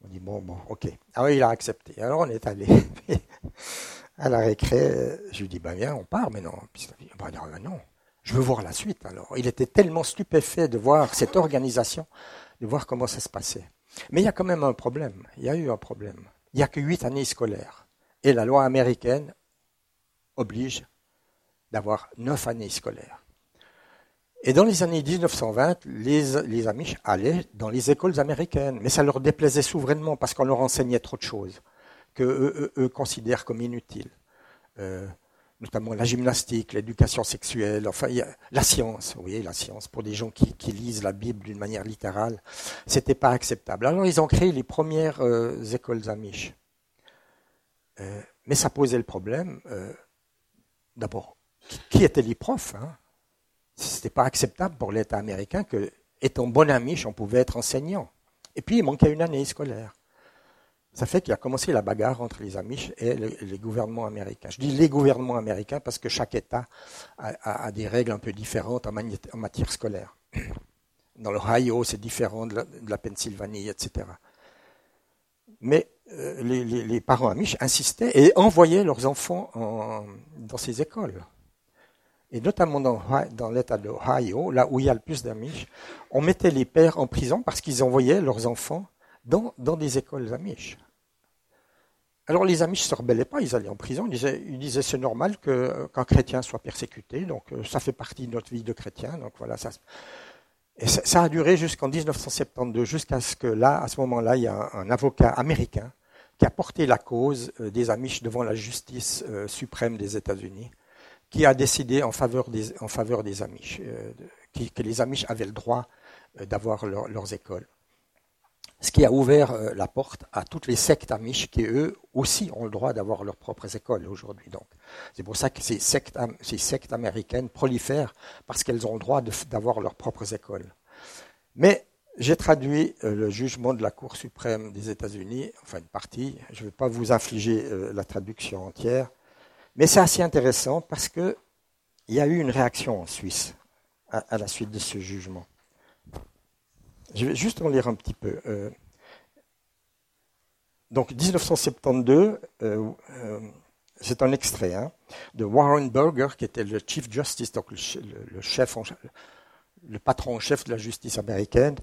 On dit, bon, bon, ok. Alors il a accepté. Alors on est allé <laughs> à la récré. Je lui dis, ben viens, on part mais non. Puis va dire, ben non, je veux voir la suite. Alors il était tellement stupéfait de voir cette organisation, de voir comment ça se passait. Mais il y a quand même un problème. Il y a eu un problème. Il n'y a que huit années scolaires. Et la loi américaine oblige d'avoir neuf années scolaires. Et dans les années 1920, les, Amish allaient dans les écoles américaines, mais ça leur déplaisait souverainement parce qu'on leur enseignait trop de choses que eux, considèrent comme inutiles, euh, notamment la gymnastique, l'éducation sexuelle, enfin la science. Voyez, la science pour des gens qui, qui lisent la Bible d'une manière littérale, c'était pas acceptable. Alors ils ont créé les premières euh, écoles Amish. Euh, Mais ça posait le problème, euh, d'abord, qui étaient les profs hein? Ce n'était pas acceptable pour l'État américain que, étant bon amiche, on pouvait être enseignant. Et puis, il manquait une année scolaire. Ça fait qu'il a commencé la bagarre entre les Amish et les, gouvernements américains. Je dis les gouvernements américains parce que chaque État a, des règles un peu différentes en, matière scolaire. Dans l'Ohio, c'est différent de la, Pennsylvanie, etc. Mais euh, les, parents Amish insistaient et envoyaient leurs enfants dans ces écoles. Et notamment dans, l'État de l'Ohio, là où il y a le plus d'Amish, on mettait les pères en prison parce qu'ils envoyaient leurs enfants dans, des écoles Amish. Alors les Amish ne se rebellaient pas, ils allaient en prison, ils disaient, c'est normal qu'un chrétien soit persécuté, donc euh, ça fait partie de notre vie de chrétien, donc voilà, ça, et ça, a duré jusqu'en 1972, jusqu'à ce que là, à ce moment-là, il y a un, avocat américain qui a porté la cause euh, des Amish devant la justice euh, suprême des États-Unis, qui a décidé en faveur des, Amish, que les Amish avaient le droit d'avoir leurs écoles ce qui a ouvert euh, la porte à toutes les sectes amish qui, eux, aussi ont le droit d'avoir leurs propres écoles aujourd'hui. C'est pour ça que ces sectes, ces sectes américaines prolifèrent, parce qu'elles ont le droit d'avoir leurs propres écoles. Mais j'ai traduit euh, le jugement de la Cour suprême des États-Unis, enfin une partie, je ne vais pas vous infliger euh, la traduction entière, mais c'est assez intéressant parce qu'il y a eu une réaction en Suisse à la suite de ce jugement. Je vais juste en lire un petit peu. Euh, donc 1972, euh, euh, c'est un extrait hein, de Warren Burger, qui était le Chief Justice, donc le, chef, le patron en chef de la justice américaine,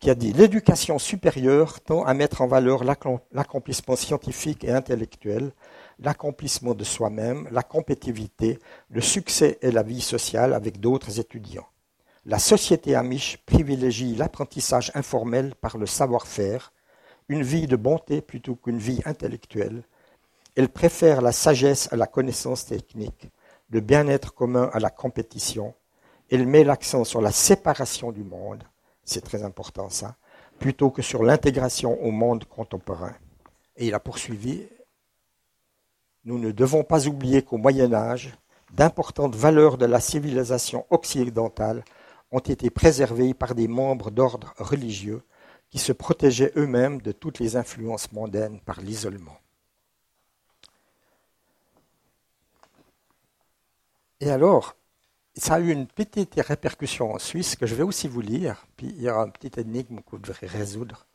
qui a dit l'éducation supérieure tend à mettre en valeur l'accomplissement scientifique et intellectuel, l'accomplissement de soi-même, la compétitivité, le succès et la vie sociale avec d'autres étudiants. La société amish privilégie l'apprentissage informel par le savoir-faire, une vie de bonté plutôt qu'une vie intellectuelle. Elle préfère la sagesse à la connaissance technique, le bien-être commun à la compétition. Elle met l'accent sur la séparation du monde, c'est très important ça, plutôt que sur l'intégration au monde contemporain. Et il a poursuivi, nous ne devons pas oublier qu'au Moyen Âge, d'importantes valeurs de la civilisation occidentale ont été préservés par des membres d'ordre religieux qui se protégeaient eux-mêmes de toutes les influences mondaines par l'isolement. Et alors, ça a eu une petite répercussion en Suisse que je vais aussi vous lire, puis il y aura une petite énigme que vous devrez résoudre.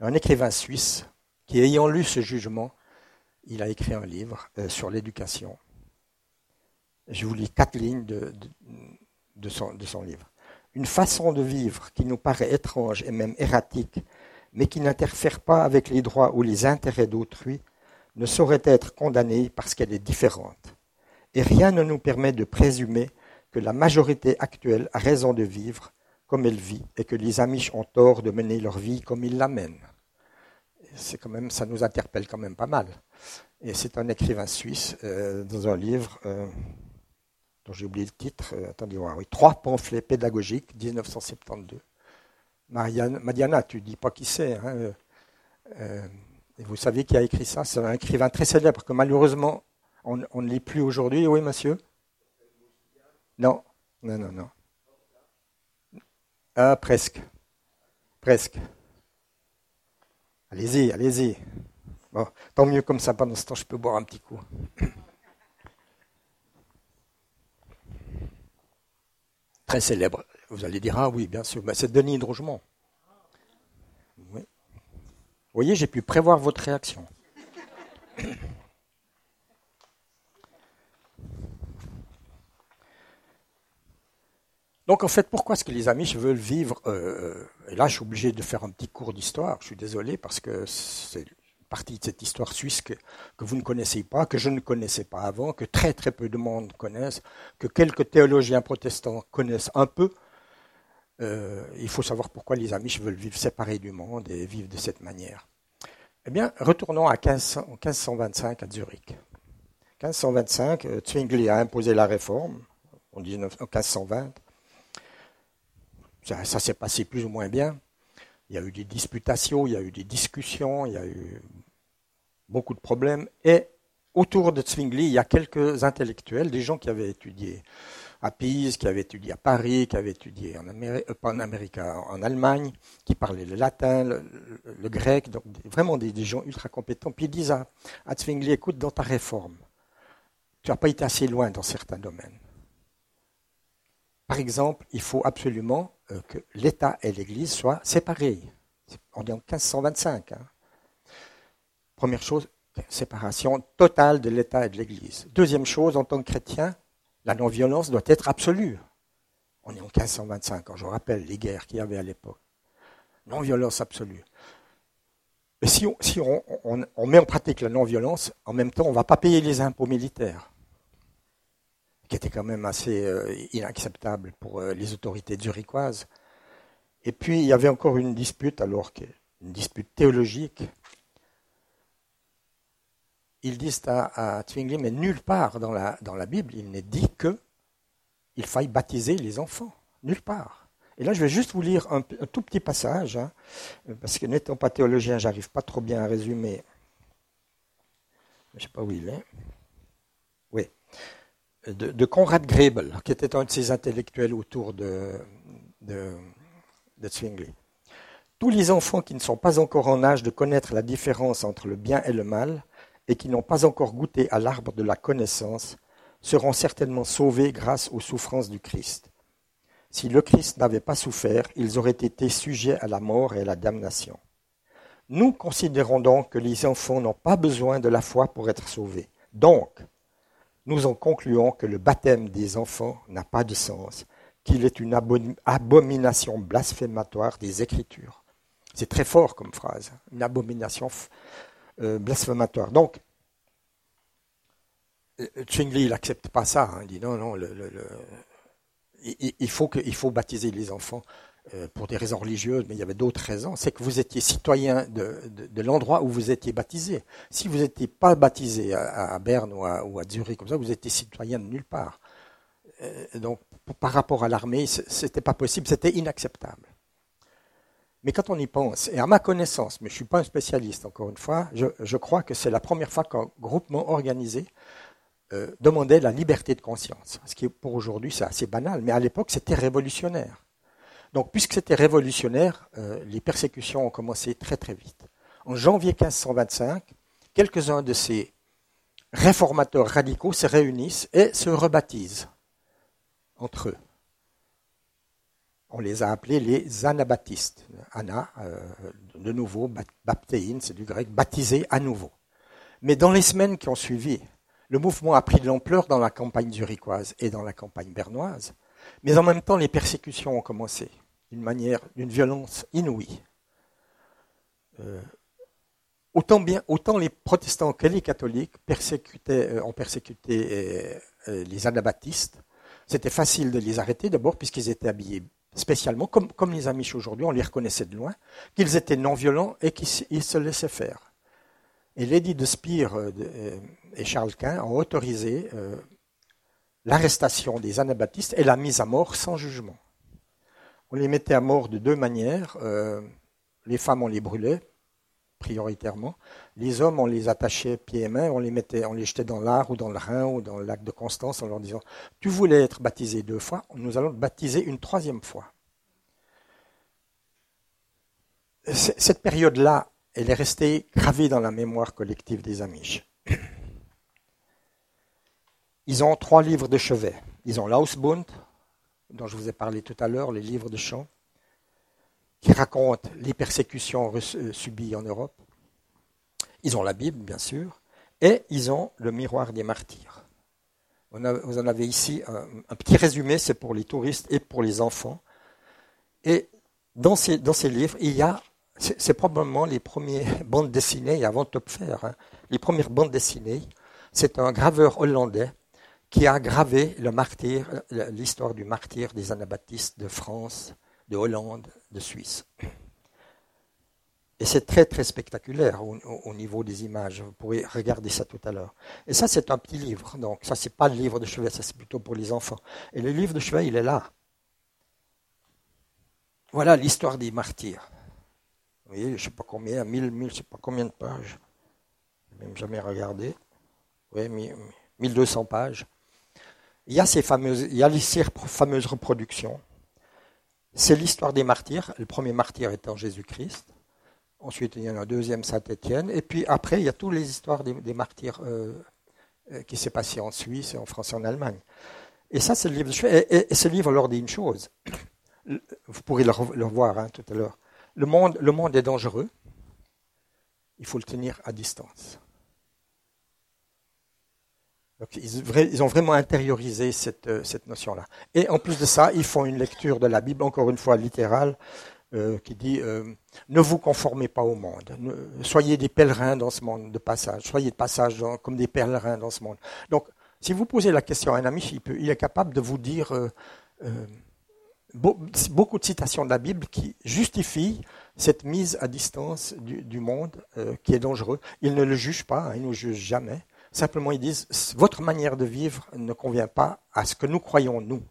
Un écrivain suisse qui, ayant lu ce jugement, il a écrit un livre euh, sur l'éducation. Je vous lis quatre lignes de son livre une façon de vivre qui nous paraît étrange et même erratique, mais qui n'interfère pas avec les droits ou les intérêts d'autrui, ne saurait être condamnée parce qu'elle est différente. Et rien ne nous permet de présumer que la majorité actuelle a raison de vivre comme elle vit et que les Amish ont tort de mener leur vie comme ils la mènent. C'est quand même, ça nous interpelle quand même pas mal. Et c'est un écrivain suisse euh, dans un livre euh, dont j'ai oublié le titre, euh, attendez voir, oui, trois pamphlets pédagogiques, 1972. Marianne, Madiana, tu dis pas qui c'est. Hein, euh, vous savez qui a écrit ça? C'est un écrivain très célèbre que malheureusement on, ne lit plus aujourd'hui. Oui, monsieur? Non, non, non, non. Ah, presque. Presque. Allez-y, allez-y. Bon, tant mieux comme ça, pendant ce temps, je peux boire un petit coup. <coughs> très célèbre. Vous allez dire, ah oui, bien sûr, mais c'est Denis. Oui. Vous voyez, j'ai pu prévoir votre réaction. <coughs> Donc en fait, pourquoi est-ce que les Amish veulent vivre euh, euh, Et là, je suis obligé de faire un petit cours d'histoire. Je suis désolé parce que c'est partie de cette histoire suisse que, vous ne connaissez pas, que je ne connaissais pas avant, que très très peu de monde connaissent, que quelques théologiens protestants connaissent un peu. Euh, il faut savoir pourquoi les Amish veulent vivre séparés du monde et vivre de cette manière. Eh bien, retournons à 1525 à Zurich. 1525, euh, Zwingli a imposé la réforme en, 1520. Ça, s'est passé plus ou moins bien. Il y a eu des disputations, il y a eu des discussions, il y a eu beaucoup de problèmes. Et autour de Zwingli, il y a quelques intellectuels, des gens qui avaient étudié à Pise, qui avaient étudié à Paris, qui avaient étudié en, Amérique, euh, en, Amérique, en Allemagne, qui parlaient le latin, le, grec, donc vraiment des, gens ultra compétents. Puis ils disent à, à Zwingli, écoute, dans ta réforme, tu n'as pas été assez loin dans certains domaines. Par exemple, il faut absolument euh, que l'État et l'Église soient séparés. On est en 1525. Hein. Première chose, séparation totale de l'État et de l'Église. Deuxième chose, en tant que chrétien, la non-violence doit être absolue. On est en 1525, quand je rappelle les guerres qu'il y avait à l'époque. Non-violence absolue. Mais si, on, met en pratique la non-violence, en même temps, on ne va pas payer les impôts militaires, qui étaient quand même assez euh, inacceptables pour euh, les autorités zurichoises. Et puis, il y avait encore une dispute, alors une dispute théologique, ils disent à, à Zwingli, mais nulle part dans la, dans la Bible, il n'est dit que il faille baptiser les enfants. Nulle part. Et là, je vais juste vous lire un, tout petit passage, hein, parce que n'étant pas théologien, j'arrive pas trop bien à résumer. Je ne sais pas où il est. De, de, Konrad Grebel, qui était un de ces intellectuels autour de, de, de Zwingli. Tous les enfants qui ne sont pas encore en âge de connaître la différence entre le bien et le mal et qui n'ont pas encore goûté à l'arbre de la connaissance seront certainement sauvés grâce aux souffrances du Christ. Si le Christ n'avait pas souffert, ils auraient été sujets à la mort et à la damnation. Nous considérons donc que les enfants n'ont pas besoin de la foi pour être sauvés. Donc, nous en concluons que le baptême des enfants n'a pas de sens, qu'il est une abomination blasphématoire des Écritures. C'est très fort comme phrase, une abomination euh, blasphématoire. Donc, Zwingli, euh, il n'accepte pas ça. Hein. Il dit non, non, il, faut baptiser les enfants pour des raisons religieuses, mais il y avait d'autres raisons. C'est que vous étiez citoyen de, l'endroit où vous étiez baptisé. Si vous n'étiez pas baptisé à, Berne ou à, Zurich, comme ça, vous étiez citoyen de nulle part. donc, par rapport à l'armée, c'était pas possible, c'était inacceptable. Mais quand on y pense, et à ma connaissance, mais je ne suis pas un spécialiste encore une fois, je, crois que c'est la première fois qu'un groupement organisé euh, demandait la liberté de conscience. Ce qui pour aujourd'hui c'est assez banal, mais à l'époque c'était révolutionnaire. Donc puisque c'était révolutionnaire, euh, les persécutions ont commencé très très vite. En janvier 1525, quelques-uns de ces réformateurs radicaux se réunissent et se rebaptisent entre eux on les a appelés les anabaptistes. Ana, euh, de nouveau, baptéine, c'est du grec, baptisé à nouveau. Mais dans les semaines qui ont suivi, le mouvement a pris de l'ampleur dans la campagne zurichoise et dans la campagne bernoise. Mais en même temps, les persécutions ont commencé d'une manière, d'une violence inouïe. Euh, autant, bien, autant les protestants que les catholiques persécutaient, euh, ont persécuté les anabaptistes. C'était facile de les arrêter d'abord puisqu'ils étaient habillés spécialement, comme, comme les Amish aujourd'hui, on les reconnaissait de loin, qu'ils étaient non-violents et qu'ils se laissaient faire. Et Lady de Spire euh, euh, et Charles Quint ont autorisé euh, l'arrestation des anabaptistes et la mise à mort sans jugement. On les mettait à mort de deux manières. les femmes, on les brûlait, prioritairement. Les hommes, on les attachait pieds et mains, on les, mettait, on les jetait dans l'Ar ou dans le Rhin ou dans le lac de Constance en leur disant Tu voulais être baptisé deux fois, nous allons te baptiser une troisième fois. Cette période-là, elle est restée gravée dans la mémoire collective des Amish. Ils ont trois livres de chevet. Ils ont l'Ausbund, dont je vous ai parlé tout à l'heure, les livres de chant, qui racontent les persécutions euh, subies en Europe. Ils ont la Bible, bien sûr, et ils ont le miroir des martyrs. Vous en avez ici un, petit résumé, c'est pour les touristes et pour les enfants. Et dans ces, dans ces livres, il y a, c'est probablement les premières <laughs> bandes dessinées avant Topfer, hein, les premières bandes dessinées. C'est un graveur hollandais qui a gravé le martyr, l'histoire du martyr des anabaptistes de France, de Hollande, de Suisse. Et c'est très très spectaculaire au, niveau des images. Vous pourrez regarder ça tout à l'heure. Et ça, c'est un petit livre. Donc ça, c'est pas le livre de chevet, ça c'est plutôt pour les enfants. Et le livre de chevet, il est là. Voilà l'histoire des martyrs. Vous voyez, je ne sais pas combien, mille, mille, je ne sais pas combien de pages. Je n'ai même jamais regardé. ouais, 1200 pages. Il y a ces fameuses, il y a ces fameuses reproductions. C'est l'histoire des martyrs. Le premier martyr étant Jésus-Christ. Ensuite, il y en a un deuxième, Saint-Étienne. Et puis après, il y a toutes les histoires des, martyrs euh, euh, qui s'est passé en Suisse, en France et en Allemagne. Et ça, c'est le livre. Et, et, ce livre leur dit une chose. Vous pourrez le, revoir hein, tout à l'heure. Le monde, le monde est dangereux. Il faut le tenir à distance. Donc, ils, ont vraiment intériorisé cette, euh, cette notion-là. Et en plus de ça, ils font une lecture de la Bible, encore une fois littérale, euh, qui dit euh, ne vous conformez pas au monde, soyez des pèlerins dans ce monde de passage, soyez de passage comme des pèlerins dans ce monde. Donc, si vous posez la question à un ami, il, peut, est capable de vous dire beaucoup de citations de la Bible qui justifient cette mise à distance du, du monde qui est dangereux. Il ne le juge pas, hein, il ne le juge jamais. Simplement, ils disent, votre manière de vivre ne convient pas à ce que nous croyons, nous.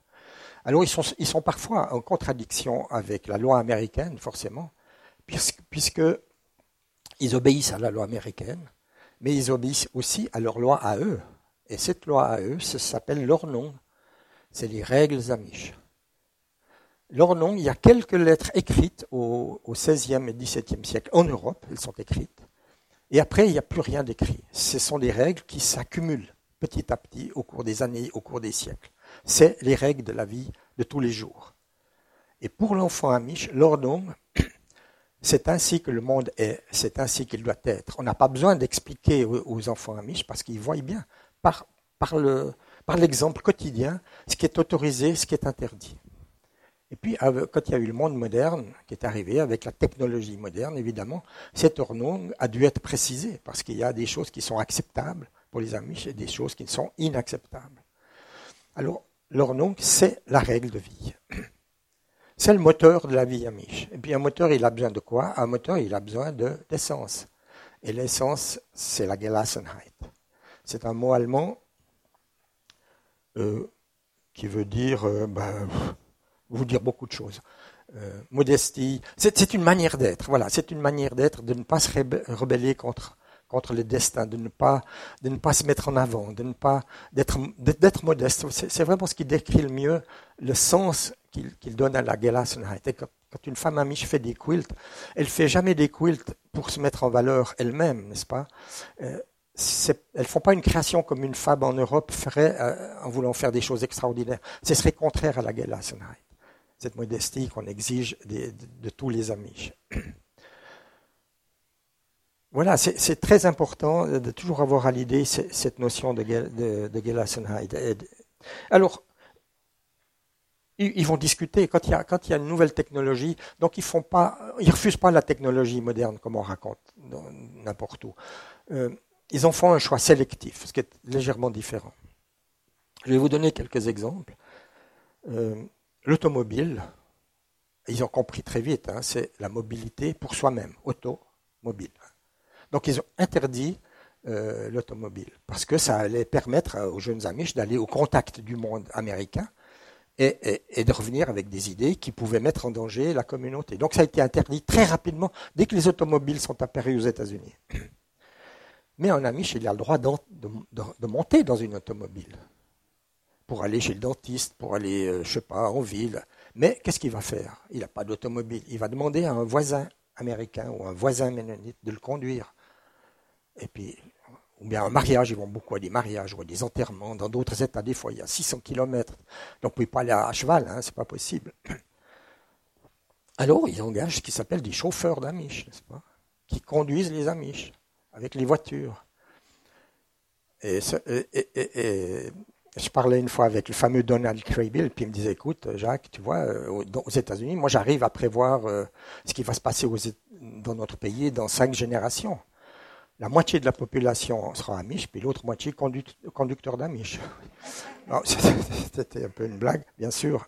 Alors, ils sont, parfois en contradiction avec la loi américaine, forcément, puisque, ils obéissent à la loi américaine, mais ils obéissent aussi à leur loi à eux. Et cette loi à eux, ça s'appelle leur nom. C'est les règles amiches. Leur nom, il y a quelques lettres écrites au XVIe et XVIIe siècle en Europe, elles sont écrites. Et après, il n'y a plus rien d'écrit. Ce sont des règles qui s'accumulent petit à petit au cours des années, au cours des siècles. C'est les règles de la vie de tous les jours. Et pour l'enfant amiche, l'ordon, <clears throat> c'est ainsi que le monde est, c'est ainsi qu'il doit être. On n'a pas besoin d'expliquer aux enfants amiches parce qu'ils voient bien par l'exemple quotidien ce qui est autorisé, ce qui est interdit. Et puis, quand il y a eu le monde moderne qui est arrivé, avec la technologie moderne, évidemment, cet ornon a dû être précisé, parce qu'il y a des choses qui sont acceptables pour les Amish et des choses qui sont inacceptables. Alors, l'ornon, c'est la règle de vie. <clears throat> C'est le moteur de la vie Amish. Et puis, un moteur, il a besoin de quoi? Un moteur, il a besoin d'essence. et l'essence, c'est la Gelassenheit. C'est un mot allemand euh, qui veut dire... Euh, ben, vous dire beaucoup de choses. Euh, modestie, c'est une manière d'être. Voilà, c'est une manière d'être, de ne pas se rebeller contre contre le destin, de ne pas de ne pas se mettre en avant, de ne pas d'être d'être modeste. C'est vraiment ce qui décrit le mieux le sens qu'il donne à la Gelassenheit. Et quand, quand, une femme amiche fait des quilts, elle fait jamais des quilts pour se mettre en valeur elle-même, n'est-ce pas? Euh, elles font pas une création comme une femme en Europe ferait euh, en voulant faire des choses extraordinaires. Ce serait contraire à la Gelassenheit cette modestie qu'on exige de, tous les amis. <clears throat> Voilà, c'est très important de toujours avoir à l'idée cette notion de, Gelassenheit. Alors, ils vont discuter quand il, y a, quand il y a une nouvelle technologie. Donc ils font pas, ils refusent pas la technologie moderne comme on raconte n'importe où. Euh, ils en font un choix sélectif, ce qui est légèrement différent. Je vais vous donner quelques exemples. Euh, L'automobile, ils ont compris très vite, hein, c'est la mobilité pour soi-même, automobile. Donc ils ont interdit euh, l'automobile parce que ça allait permettre aux jeunes Amish d'aller au contact du monde américain et, de revenir avec des idées qui pouvaient mettre en danger la communauté. Donc ça a été interdit très rapidement dès que les automobiles sont apparus aux États-Unis. Mais un Amish, il a le droit de monter dans une automobile pour aller chez le dentiste, pour aller, euh, je sais pas, en ville. Mais qu'est-ce qu'il va faire? Il n'a pas d'automobile. Il va demander à un voisin américain ou un voisin ménonite de le conduire. Et puis, ou bien un mariage, ils vont beaucoup à des mariages ou à des enterrements. Dans d'autres États, des fois, il y a 600 kilomètres. Donc, vous ne pouvez pas aller à cheval, hein, c'est pas possible. <clears throat> Alors, ils engagent ce qui s'appelle des chauffeurs d'Amish, n'est-ce pas? Qui conduisent les Amish avec les voitures. Et, et, et, je parlais une fois avec le fameux Donald Craybill, puis il me disait, écoute, Jacques, tu vois, euh, aux États-Unis, moi j'arrive à prévoir euh, ce qui va se passer dans notre pays dans cinq générations. La moitié de la population sera amish, puis l'autre moitié conducteur d'amish. <laughs> C'était un peu une blague, bien sûr.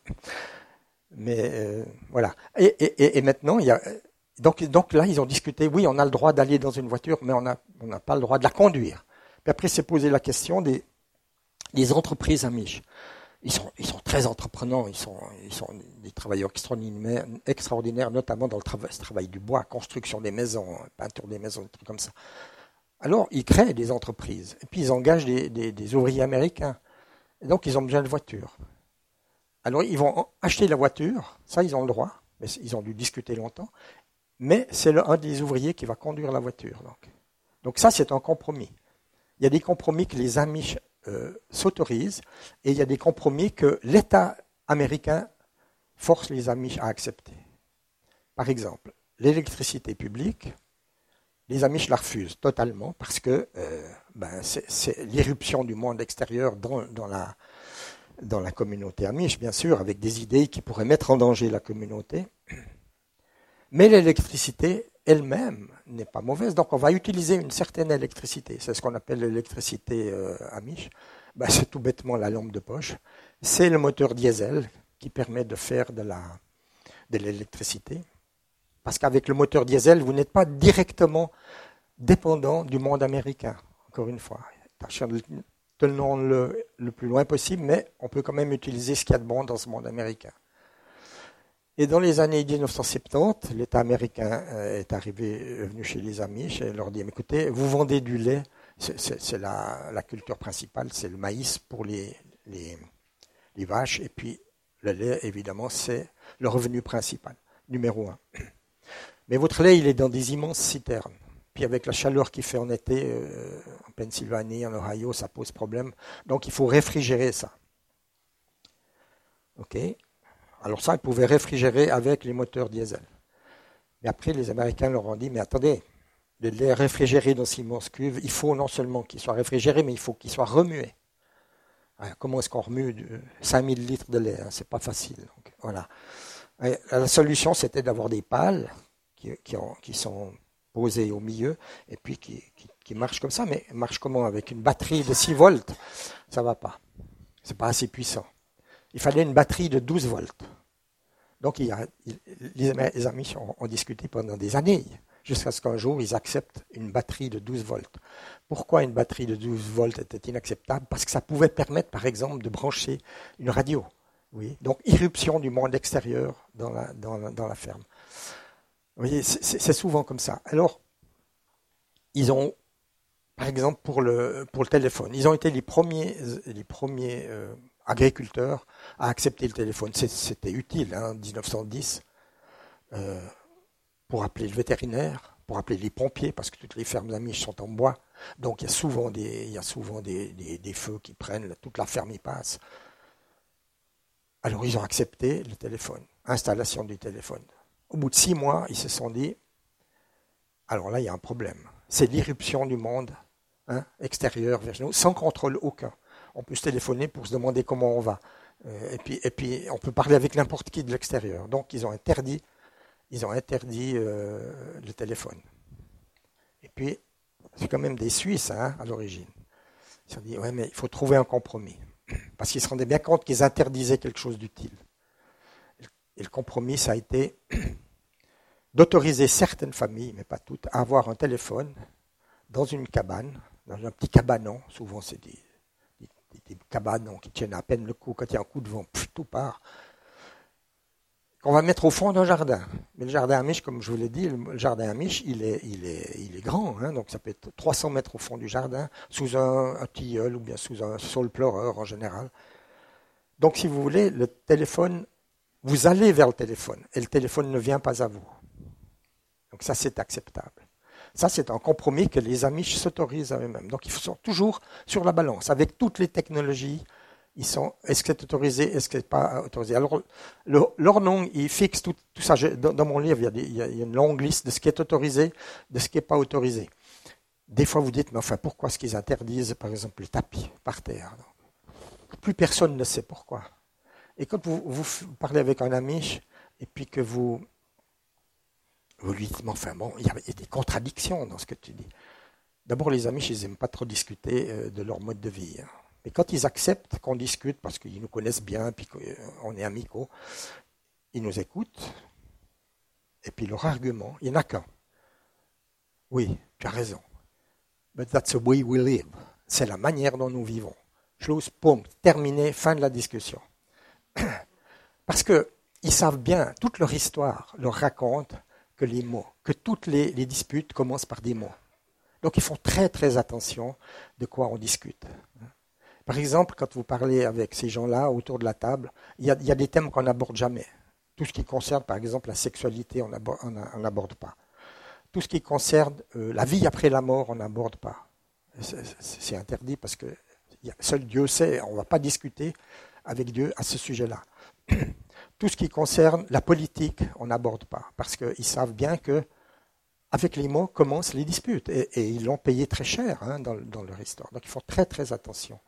Mais euh, voilà. Et, maintenant, donc, là, ils ont discuté, oui, on a le droit d'aller dans une voiture, mais on n'a pas le droit de la conduire. Puis après, c'est posé la question des, les entreprises amiches. Ils sont, ils sont très entreprenants, ils sont, des travailleurs extraordinaires, notamment dans le travail, du bois, construction des maisons, peinture des maisons, des trucs comme ça. Alors, ils créent des entreprises, et puis ils engagent des, ouvriers américains. Donc, ils ont besoin de voitures. Alors, ils vont acheter la voiture, ça, ils ont le droit, mais ils ont dû discuter longtemps. Mais c'est un des ouvriers qui va conduire la voiture. Donc, donc ça, c'est un compromis. Il y a des compromis que les Amish euh, s'autorisent, et il y a des compromis que l'État américain force les Amish à accepter. Par exemple, l'électricité publique, les Amish la refusent totalement parce que euh, ben, c'est l'irruption du monde extérieur dans, la, dans la communauté Amish, bien sûr, avec des idées qui pourraient mettre en danger la communauté. Mais l'électricité elle-même n'est pas mauvaise, donc on va utiliser une certaine électricité. C'est ce qu'on appelle l'électricité euh, Amish. Ben, c'est tout bêtement la lampe de poche. C'est le moteur diesel qui permet de faire de l'électricité. Parce qu'avec le moteur diesel, vous n'êtes pas directement dépendant du monde américain, encore une fois. Tenons le, le plus loin possible, mais on peut quand même utiliser ce qu'il y a de bon dans ce monde américain. Et dans les années 1970, l'État américain euh, est arrivé, est venu chez les Amish et leur dit écoutez, vous vendez du lait, c'est la, culture principale, c'est le maïs pour les, vaches, et puis le lait, évidemment, c'est le revenu principal, numéro un. Mais votre lait, il est dans des immenses citernes. Puis avec la chaleur qu'il fait en été, euh, en Pennsylvanie, en Ohio, ça pose problème. Donc il faut réfrigérer ça. OK? Alors ça, ils pouvaient réfrigérer avec les moteurs diesel. Mais après, les Américains leur ont dit, mais attendez, le lait réfrigéré dans ces immenses cuves, il faut non seulement qu'il soit réfrigéré, mais il faut qu'il soit remué. comment est-ce qu'on remue 5000 litres de lait hein? C'est pas facile. Voilà. la solution, c'était d'avoir des pales qui, sont posés au milieu et puis qui, marchent comme ça. Mais marchent comment? Avec une batterie de 6 volts Ça va pas. C'est pas assez puissant. Il fallait une batterie de 12 volts. Donc les, amis ont, discuté pendant des années, jusqu'à ce qu'un jour ils acceptent une batterie de 12 volts. Pourquoi une batterie de 12 volts était inacceptable? Parce que ça pouvait permettre, par exemple, de brancher une radio. Donc irruption du monde extérieur dans la ferme. C'est souvent comme ça. Alors, ils ont, par exemple, pour le, téléphone, ils ont été les premiers, les premiers euh, agriculteurs à accepter le téléphone. C'était utile, en hein, 1910, euh, pour appeler le vétérinaire, pour appeler les pompiers, parce que toutes les fermes amiches sont en bois. Donc, il y a souvent des feux qui prennent, toute la ferme y passe. Alors, ils ont accepté le téléphone, installation du téléphone. Au bout de six mois, ils se sont dit, alors là, il y a un problème. C'est l'irruption du monde hein, extérieur vers nous, sans contrôle aucun. On peut se téléphoner pour se demander comment on va. Euh, et, puis, on peut parler avec n'importe qui de l'extérieur. Donc, ils ont interdit, ils ont interdit euh, le téléphone. Et puis, c'est quand même des Suisses hein, à l'origine. Ils se sont dit, ouais, mais il faut trouver un compromis. Parce qu'ils se rendaient bien compte qu'ils interdisaient quelque chose d'utile. Et le compromis, ça a été <coughs> d'autoriser certaines familles, mais pas toutes, à avoir un téléphone dans une cabane, dans un petit cabanon. Souvent, c'est des, cabanons qui tiennent à peine le coup. Quand il y a un coup de vent, tout part. Qu'on va mettre au fond d'un jardin. Mais le jardin Amish, comme je vous l'ai dit, le jardin Amish, il est, il est, il est grand. Hein, donc ça peut être 300 mètres au fond du jardin, sous un, un tilleul ou bien sous un sol pleureur en général. Donc si vous voulez, le téléphone vous allez vers le téléphone et le téléphone ne vient pas à vous. Donc ça, c'est acceptable. Ça, c'est un compromis que les amis s'autorisent à eux-mêmes. Donc ils sont toujours sur la balance. Avec toutes les technologies, ils sont, est-ce que c'est autorisé, est-ce que c'est pas autorisé? Alors, leur nom, ils fixent tout, ça. dans, mon livre, il y, a une longue liste de ce qui est autorisé, de ce qui n'est pas autorisé. Des fois, vous dites, mais enfin, pourquoi est-ce qu'ils interdisent, par exemple, les tapis par terre? Plus personne ne sait pourquoi. Et quand vous, parlez avec un ami et puis que vous, vous lui dites, mais enfin bon, il y, a, des contradictions dans ce que tu dis. D'abord, les amis, ils n'aiment pas trop discuter euh, de leur mode de vie. Hein. Mais quand ils acceptent qu'on discute, parce qu'ils nous connaissent bien, puis qu'on est amicaux, ils nous écoutent. Et puis leur argument, il n'y en a qu'un. Oui, tu as raison. But that's the way we live. C'est la manière dont nous vivons. Chose, punct, terminé, fin de la discussion. <clears throat> Parce qu'ils savent bien, toute leur histoire leur raconte que les mots, que toutes les, disputes commencent par des mots. Donc ils font très très attention de quoi on discute. Par exemple, quand vous parlez avec ces gens-là autour de la table, il y a, des thèmes qu'on n'aborde jamais. Tout ce qui concerne, par exemple, la sexualité, on n'aborde pas. Tout ce qui concerne euh, la vie après la mort, on n'aborde pas. C'est interdit parce que seul Dieu sait, on ne va pas discuter avec Dieu à ce sujet-là. Tout ce qui concerne la politique, on n'aborde pas, parce qu'ils savent bien que avec les mots commencent les disputes, et, ils l'ont payé très cher hein, dans, leur histoire. Donc il faut très très attention.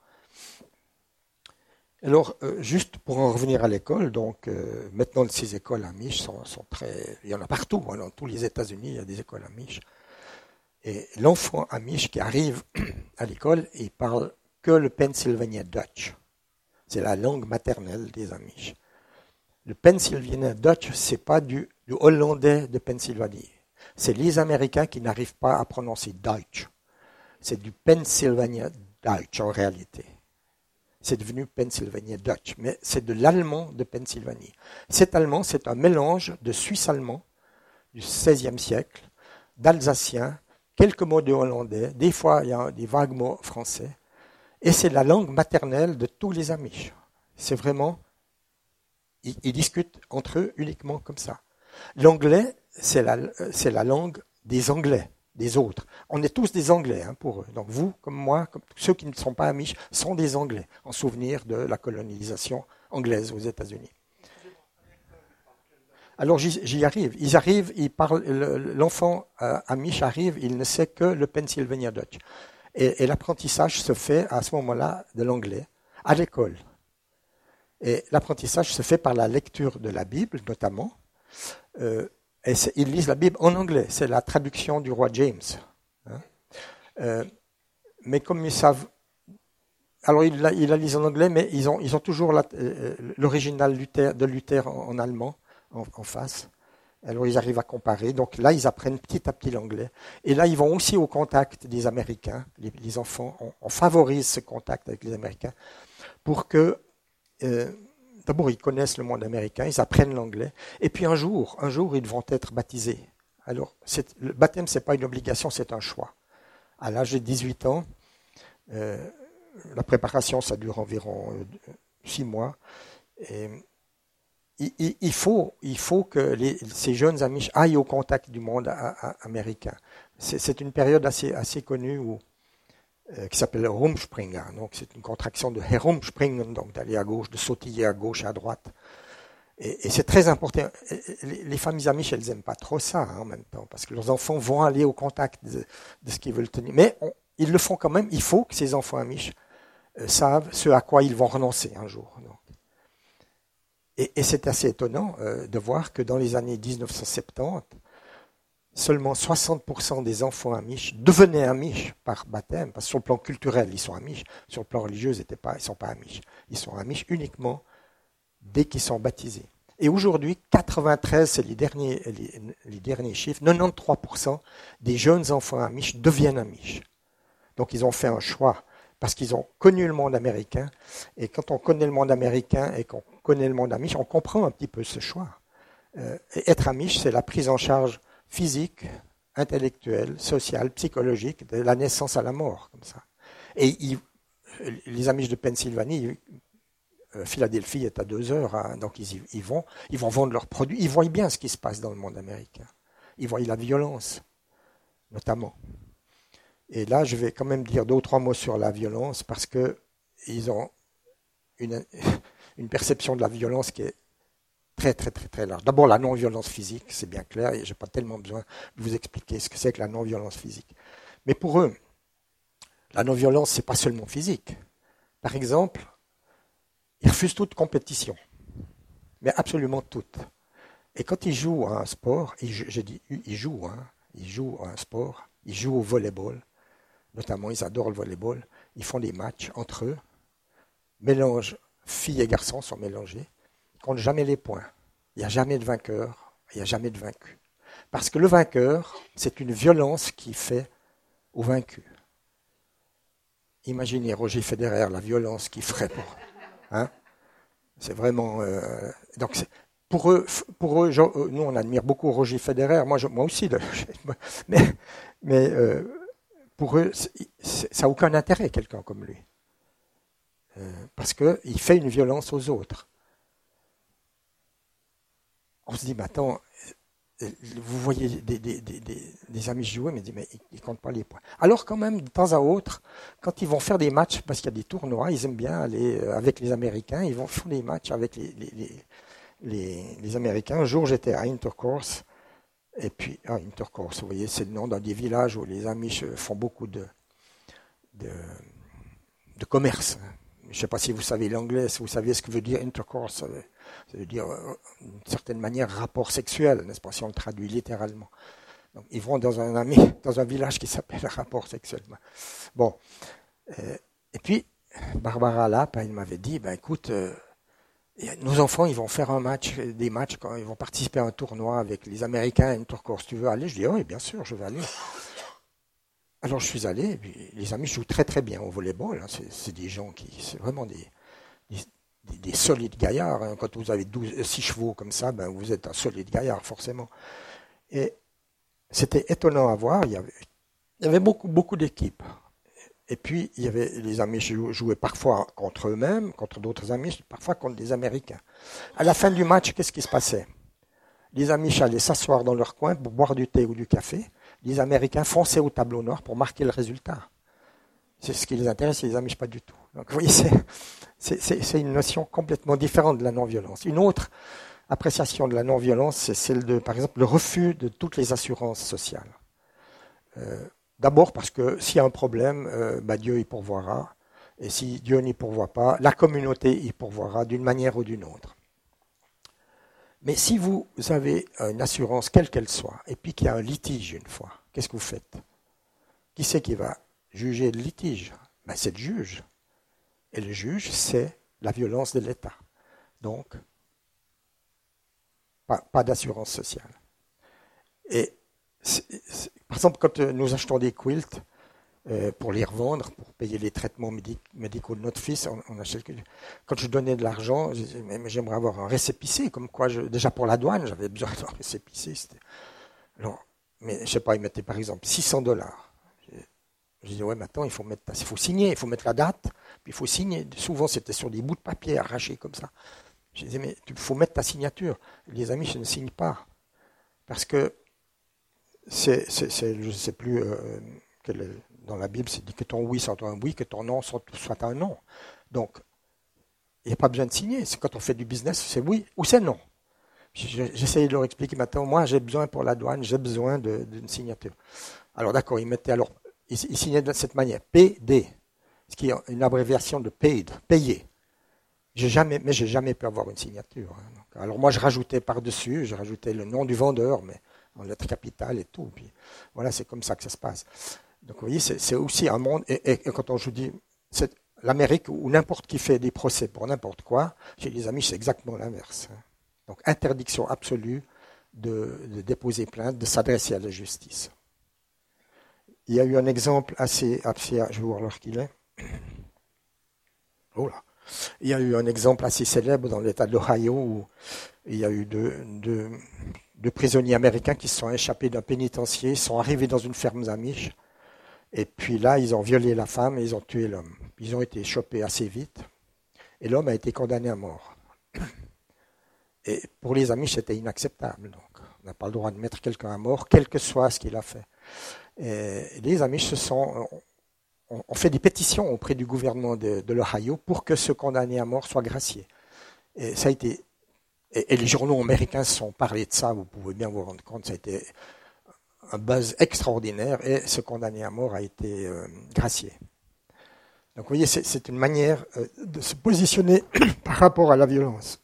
Alors, euh, juste pour en revenir à l'école, donc euh, maintenant ces écoles amish sont, sont, très, il y en a partout, hein, dans tous les États-Unis, il y a des écoles amish. Et l'enfant amish qui arrive <clears throat> à l'école, il parle que le Pennsylvania Dutch. C'est la langue maternelle des amish. Le Pennsylvania Dutch, c'est pas du, hollandais de Pennsylvanie. C'est les Américains qui n'arrivent pas à prononcer Dutch. C'est du Pennsylvania Dutch en réalité. C'est devenu Pennsylvania Dutch, mais c'est de l'allemand de Pennsylvanie. Cet allemand, c'est un mélange de suisse-allemand du XVIe siècle, d'alsacien, quelques mots de hollandais, des fois il y a des vagues mots français, et c'est la langue maternelle de tous les Amish. C'est vraiment ils, discutent entre eux uniquement comme ça. L'anglais, c'est la, la, langue des Anglais, des autres. On est tous des Anglais hein, pour eux. Donc vous, comme moi, comme ceux qui ne sont pas amish, sont des Anglais, en souvenir de la colonisation anglaise aux États-Unis. Alors j'y arrive. Ils arrivent, ils parlent. L'enfant euh, amish arrive, il ne sait que le Pennsylvania Dutch. et l'apprentissage se fait à ce moment-là de l'anglais à l'école. Et l'apprentissage se fait par la lecture de la Bible, notamment. Euh, et ils lisent la Bible en anglais. C'est la traduction du roi James. Hein. Euh, mais comme ils savent. Alors, ils la, lisent en anglais, mais ils ont, toujours euh, l'original de Luther en, allemand en, face. Alors, ils arrivent à comparer. Donc là, ils apprennent petit à petit l'anglais. Et là, ils vont aussi au contact des Américains. Les, enfants, on favorise ce contact avec les Américains pour que euh, d'abord, ils connaissent le monde américain, ils apprennent l'anglais, et puis un jour, un jour, ils vont être baptisés. Alors, le baptême, ce n'est pas une obligation, c'est un choix. À l'âge de 18 ans, euh, la préparation, ça dure environ 6 euh, mois. Il, faut, il faut que ces jeunes amis aillent au contact du monde américain. C'est une période assez, assez connue où qui s'appelle Rumspringer. Donc c'est une contraction de herumspringen, donc d'aller à gauche, de sautiller à gauche et à droite. Et, c'est très important. Les, familles amiches, elles n'aiment pas trop ça hein, en même temps, parce que leurs enfants vont aller au contact de, ce qu'ils veulent tenir. Mais ils le font quand même. Il faut que ces enfants amiches euh, savent ce à quoi ils vont renoncer un jour. Et, c'est assez étonnant euh, de voir que dans les années 1970, seulement 60% des enfants amish devenaient amish par baptême, parce que sur le plan culturel, ils sont amish, sur le plan religieux, ils ne sont pas amish. Ils sont amish uniquement dès qu'ils sont baptisés. Et aujourd'hui, 93, c'est les derniers, les, derniers chiffres, 93% des jeunes enfants amish deviennent amish. Donc ils ont fait un choix parce qu'ils ont connu le monde américain. Et quand on connaît le monde américain et qu'on connaît le monde amish, on comprend un petit peu ce choix. Euh, être amish, c'est la prise en charge physique, intellectuelle, sociale, psychologique, de la naissance à la mort, comme ça. Et les amis de Pennsylvanie, euh, Philadelphie est à deux heures, hein, donc ils, vont, ils vont vendre leurs produits. Ils voient bien ce qui se passe dans le monde américain. Ils voient la violence, notamment. Et là, je vais quand même dire deux ou trois mots sur la violence parce qu'ils ont une, <laughs> une perception de la violence qui est très très très très large. D'abord la non-violence physique, c'est bien clair, et je n'ai pas tellement besoin de vous expliquer ce que c'est que la non-violence physique. Mais pour eux, la non-violence, c'est pas seulement physique. Par exemple, ils refusent toute compétition, mais absolument toute. Et quand ils jouent à un sport, dit ils jouent, hein, ils jouent à un sport, ils jouent au volleyball, notamment ils adorent le volleyball, ils font des matchs entre eux, mélange filles et garçons sont mélangés, compte jamais les points. Il n'y a jamais de vainqueur, il n'y a jamais de vaincu. Parce que le vainqueur, c'est une violence qui fait au vaincu. Imaginez Roger Federer, la violence qu'il ferait pour. Hein c'est vraiment. Euh, donc, pour eux, pour eux, euh, nous, on admire beaucoup Roger Federer. Moi, aussi. <laughs> mais euh, pour eux, ça n'a aucun intérêt, quelqu'un comme lui. Parce qu'il fait une violence aux autres. On se dit, mais attends, euh, vous voyez des, amis jouer, mais, ils ne comptent pas les points. Alors quand même, de temps à autre, quand ils vont faire des matchs, parce qu'il y a des tournois, ils aiment bien aller euh, avec les Américains, ils vont faire des matchs avec les, les, Américains. Un jour, j'étais à Intercourse, et puis, ah, Intercourse, vous voyez, c'est le nom d'un des villages où les Amish font beaucoup de, de, de commerce. Je ne sais pas si vous savez l'anglais, si vous savez ce que veut dire intercourse. Ça veut dire, euh, d'une certaine manière, rapport sexuel, n'est-ce pas, si on le traduit littéralement. Donc, ils vont dans un, ami, <laughs> dans un village qui s'appelle <laughs> rapport sexuel. Bon. Euh, et puis, Barbara Lapp, elle m'avait dit, ben écoute, euh, nos enfants, ils vont faire un match, des matchs, quand ils vont participer à un tournoi avec les Américains, une course. Tu veux aller? Je dis, oui, bien sûr, je vais aller. Alors je suis allé, et les amis jouent très très bien au volleyball. Hein. C'est des gens qui, c'est vraiment des, solides gaillards. Hein. Quand vous avez 12, 6 chevaux comme ça, ben vous êtes un solide gaillard forcément. Et c'était étonnant à voir. Il y avait, il y avait beaucoup, beaucoup d'équipes. Et puis, il y avait, les amis jouaient parfois contre eux-mêmes, contre d'autres amis, parfois contre des Américains. À la fin du match, qu'est-ce qui se passait? Les amis allaient s'asseoir dans leur coin pour boire du thé ou du café. Les Américains fonçaient au tableau noir pour marquer le résultat. C'est ce qui les intéresse, les Amish pas du tout. Donc, vous voyez, c'est une notion complètement différente de la non-violence. Une autre appréciation de la non-violence, c'est celle de, par exemple, le refus de toutes les assurances sociales. Euh, D'abord parce que s'il y a un problème, euh, bah, Dieu y pourvoira. Et si Dieu n'y pourvoit pas, la communauté y pourvoira d'une manière ou d'une autre. Mais si vous avez une assurance, quelle qu'elle soit, et puis qu'il y a un litige une fois, qu'est-ce que vous faites? Qui c'est qui va juger le litige ben, C'est le juge. Et le juge, c'est la violence de l'État. Donc, pas, d'assurance sociale. Et par exemple, quand euh, nous achetons des quilts euh, pour les revendre, pour payer les traitements médicaux de notre fils, on, achète, quand je donnais de l'argent, j'aimerais avoir un récépissé, comme quoi, je, déjà pour la douane, j'avais besoin <laughs> d'un récépissé. Alors, mais je sais pas, ils mettaient par exemple 600 dollars. Je disais, ouais, maintenant, il faut, mettre, il faut signer, il faut mettre la date, puis il faut signer. Souvent, c'était sur des bouts de papier arrachés comme ça. Je disais, mais il faut mettre ta signature. Les amis, je ne signe pas. Parce que c'est, je ne sais plus, euh, dans la Bible, c'est dit que ton oui soit un oui, que ton non soit, un non. Donc, il n'y a pas besoin de signer. C'est quand on fait du business, c'est oui ou c'est non. J'essayais de leur expliquer maintenant, moi j'ai besoin pour la douane, j'ai besoin d'une signature. Alors d'accord, ils mettaient alors, ils, signaient de cette manière, PD, ce qui est une abréviation de paid, payé. Jamais, mais j'ai jamais pu avoir une signature. Hein. alors moi je rajoutais par-dessus, je rajoutais le nom du vendeur, mais en lettres capitales et tout. Puis, voilà, c'est comme ça que ça se passe. Donc, vous voyez, c'est aussi un monde. Et, quand on, je dis, l'Amérique où n'importe qui fait des procès pour n'importe quoi, chez les amis, c'est exactement l'inverse. Hein. Donc, interdiction absolue de, déposer plainte, de s'adresser à la justice. Il y a eu un exemple assez, assez je vais voir l'heure qu'il est. Oh là. Il y a eu un exemple assez célèbre dans l'État de l'Ohio où il y a eu deux, de prisonniers américains qui se sont échappés d'un pénitencier, sont arrivés dans une ferme amish, et puis là, ils ont violé la femme et ils ont tué l'homme. Ils ont été chopés assez vite, et l'homme a été condamné à mort. Et pour les Amish, c'était inacceptable. Donc, on n'a pas le droit de mettre quelqu'un à mort, quel que soit ce qu'il a fait. Et les Amish se sont, ont fait des pétitions auprès du gouvernement de, de l'Ohio pour que ce condamné à mort soit gracié. Et ça a été et, les journaux américains sont parlé de ça, vous pouvez bien vous rendre compte, ça a été un buzz extraordinaire et ce condamné à mort a été euh, gracié. Donc vous voyez, c'est une manière euh, de se positionner <coughs> par rapport à la violence.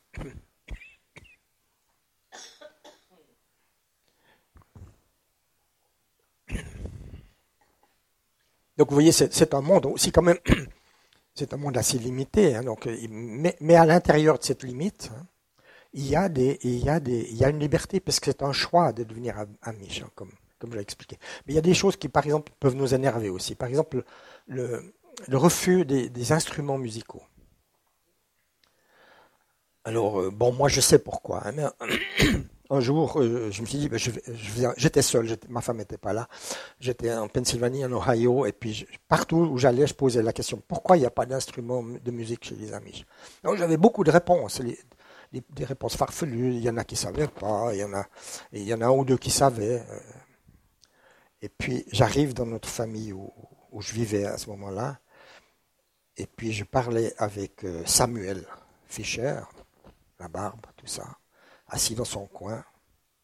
Donc vous voyez, c'est un monde aussi quand même, <clears throat> c'est un monde assez limité. Hein, donc, mais, mais, à l'intérieur de cette limite, hein, il y a, des, il y a, des, il y a une liberté parce que c'est un choix de devenir amish, hein, comme, comme je l'ai expliqué. Mais il y a des choses qui, par exemple, peuvent nous énerver aussi. Par exemple, le, refus des, instruments musicaux. Alors, euh, bon, moi je sais pourquoi. <clears throat> un jour, euh, je me suis dit, ben, j'étais seul, ma femme n'était pas là. J'étais en Pennsylvanie, en Ohio, et puis partout où j'allais, je posais la question pourquoi il n'y a pas d'instrument de musique chez les Amis? Donc j'avais beaucoup de réponses, des réponses farfelues. Il y en a qui ne savaient pas, il y en a, il y en a un ou deux qui savaient. Euh. Et puis j'arrive dans notre famille où, où je vivais à ce moment-là, et puis je parlais avec euh, Samuel Fischer, la barbe, tout ça assis dans son coin,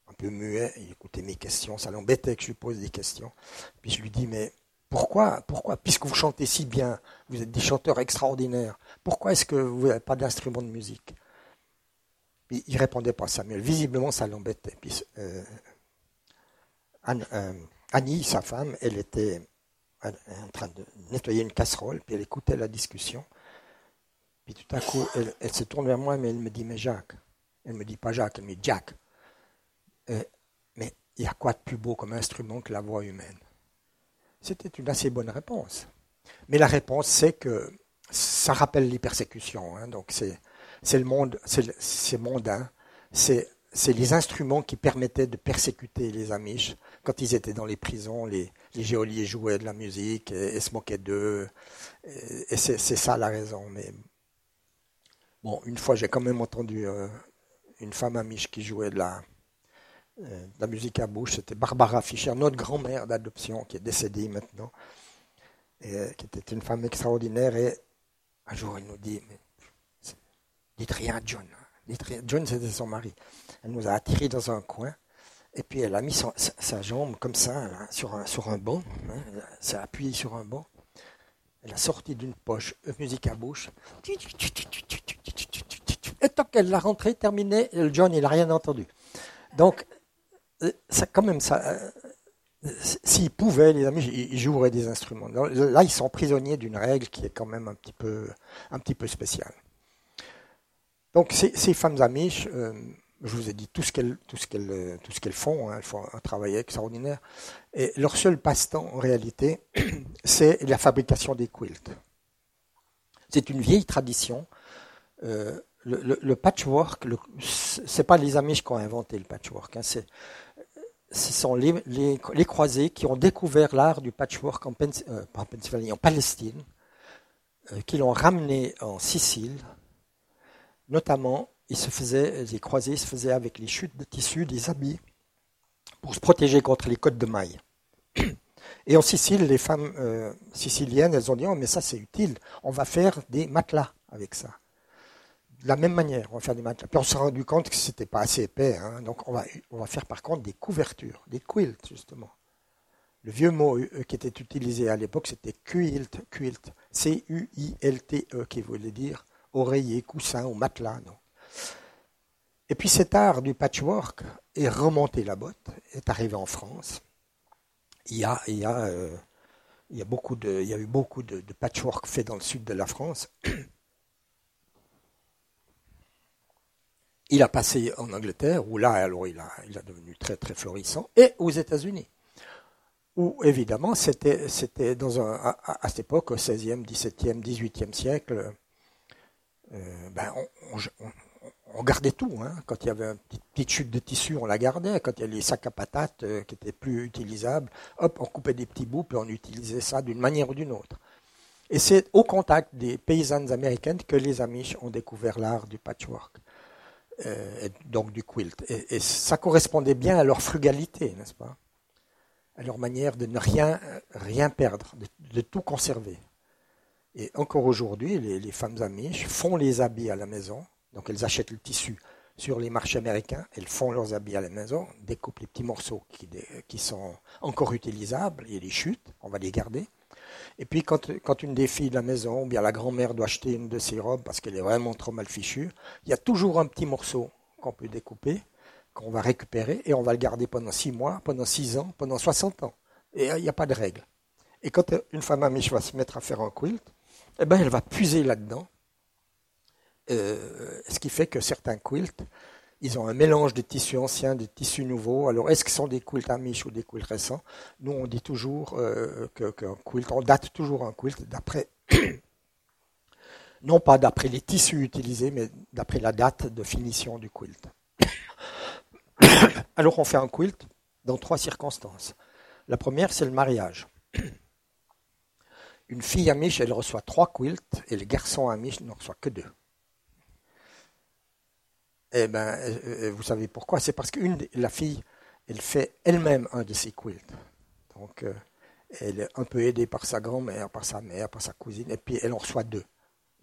un peu muet, il écoutait mes questions, ça l'embêtait que je lui pose des questions. Puis je lui dis, mais pourquoi, pourquoi, puisque vous chantez si bien, vous êtes des chanteurs extraordinaires, pourquoi est-ce que vous n'avez pas d'instrument de musique? Puis il répondait pas, Samuel. Visiblement, ça l'embêtait. Puis euh, euh, Annie, sa femme, elle était en train de nettoyer une casserole, puis elle écoutait la discussion. Puis tout à coup, elle se tourne vers moi, mais elle me dit, mais Jacques, elle me dit pas Jacques, elle me dit Jack. Euh, mais il y a quoi de plus beau comme instrument que la voix humaine? C'était une assez bonne réponse. Mais la réponse, c'est que ça rappelle les persécutions. Hein. donc c'est le monde, c'est mondain. C'est les instruments qui permettaient de persécuter les Amish. Quand ils étaient dans les prisons, les, les géoliers jouaient de la musique et, se moquaient d'eux. Et, c'est ça la raison. Mais bon, une fois, j'ai quand même entendu euh, une femme amiche qui jouait de la, euh, musique à bouche. C'était Barbara Fischer, notre grand-mère d'adoption, qui est décédée maintenant, et, euh, qui était une femme extraordinaire. Et un jour, elle nous dit Dites rien John. Hein. John, c'était son mari. Elle nous a attirés dans un coin. Et puis elle a mis sa, jambe comme ça sur, un, banc. Hein, s'est appuyée sur un banc. Elle a sorti d'une poche musique à bouche. Et tant qu'elle l'a rentré, terminé, le John, il n'a rien entendu. Donc, euh, ça, quand même, ça. Euh, s'ils pouvaient, les amis, ils joueraient des instruments. Là, ils sont prisonniers d'une règle qui est quand même un petit peu, un petit peu spéciale. Donc, ces, femmes amiches, euh, je vous ai dit tout ce qu'elles, tout ce qu'elles, tout ce qu'elles font. Hein, elles font un travail extraordinaire. Et leur seul passe-temps, en réalité, <clears throat> c'est la fabrication des quilts. C'est une vieille tradition. Le, patchwork, c'est pas les Amish qui ont inventé le patchwork, hein, c'est, ce sont les, les, croisés qui ont découvert l'art du patchwork en, euh, Pennsylvanie, en Palestine, euh, qui l'ont ramené en Sicile. Notamment, ils se faisaient, les croisés se faisaient avec les chutes de tissu des habits pour se protéger contre les côtes de mailles. Et en Sicile, les femmes euh, siciliennes, elles ont dit, oh, mais ça c'est utile, on va faire des matelas avec ça de la même manière, on va faire des matelas. Puis on s'est rendu compte que c'était pas assez épais, hein. donc on va, on va faire par contre des couvertures, des quilts justement. Le vieux mot euh, qui était utilisé à l'époque, c'était quilt, quilt, C-U-I-L-T-E, qui voulait dire oreiller, coussin ou matelas. Et puis cet art du patchwork est remonté la botte, est arrivé en France. Il y a, il y a, euh, il y a, beaucoup de, il y a eu beaucoup de patchwork fait dans le sud de la France. Il a passé en Angleterre, où là, alors, il a, il devenu très, très florissant, et aux États-Unis, où, évidemment, c'était, dans à, cette époque, au XVIe, XVIIe, XVIIIe siècle, euh, ben, on, gardait tout. Hein. Quand il y avait une petite, chute de tissu, on la gardait. Quand il y avait les sacs à patates euh, qui étaient plus utilisables, hop, on coupait des petits bouts, puis on utilisait ça d'une manière ou d'une autre. Et c'est au contact des paysannes américaines que les Amish ont découvert l'art du patchwork. Euh, donc du quilt. Et, ça correspondait bien à leur frugalité, n'est-ce pas? À leur manière de ne rien, rien perdre, de, tout conserver. Et encore aujourd'hui, les, femmes amiches font les habits à la maison, donc elles achètent le tissu sur les marchés américains, elles font leurs habits à la maison, découpent les petits morceaux qui, qui sont encore utilisables, et les chutes, on va les garder, et puis quand, une des filles de la maison, ou bien la grand-mère doit acheter une de ses robes parce qu'elle est vraiment trop mal fichue, il y a toujours un petit morceau qu'on peut découper, qu'on va récupérer, et on va le garder pendant six mois, pendant six ans, pendant 60 ans. Et il n'y a pas de règle. Et quand une femme amiche va se mettre à faire un quilt, eh ben, elle va puiser là-dedans. Euh, ce qui fait que certains quilts ils ont un mélange de tissus anciens, de tissus nouveaux. Alors, est-ce que ce sont des quilts amish ou des quilts récents? Nous, on dit toujours euh, qu'un quilt, on date toujours un quilt d'après, <coughs> non pas d'après les tissus utilisés, mais d'après la date de finition du quilt. <coughs> Alors on fait un quilt dans trois circonstances. La première, c'est le mariage. <coughs> Une fille amiche, elle reçoit trois quilts et les garçons amiches n'en reçoivent que deux. Eh bien, euh, euh, vous savez pourquoi? C'est parce que la fille, elle fait elle-même un de ces quilts. Donc, euh, elle est un peu aidée par sa grand-mère, par sa mère, par sa cousine, et puis elle en reçoit deux,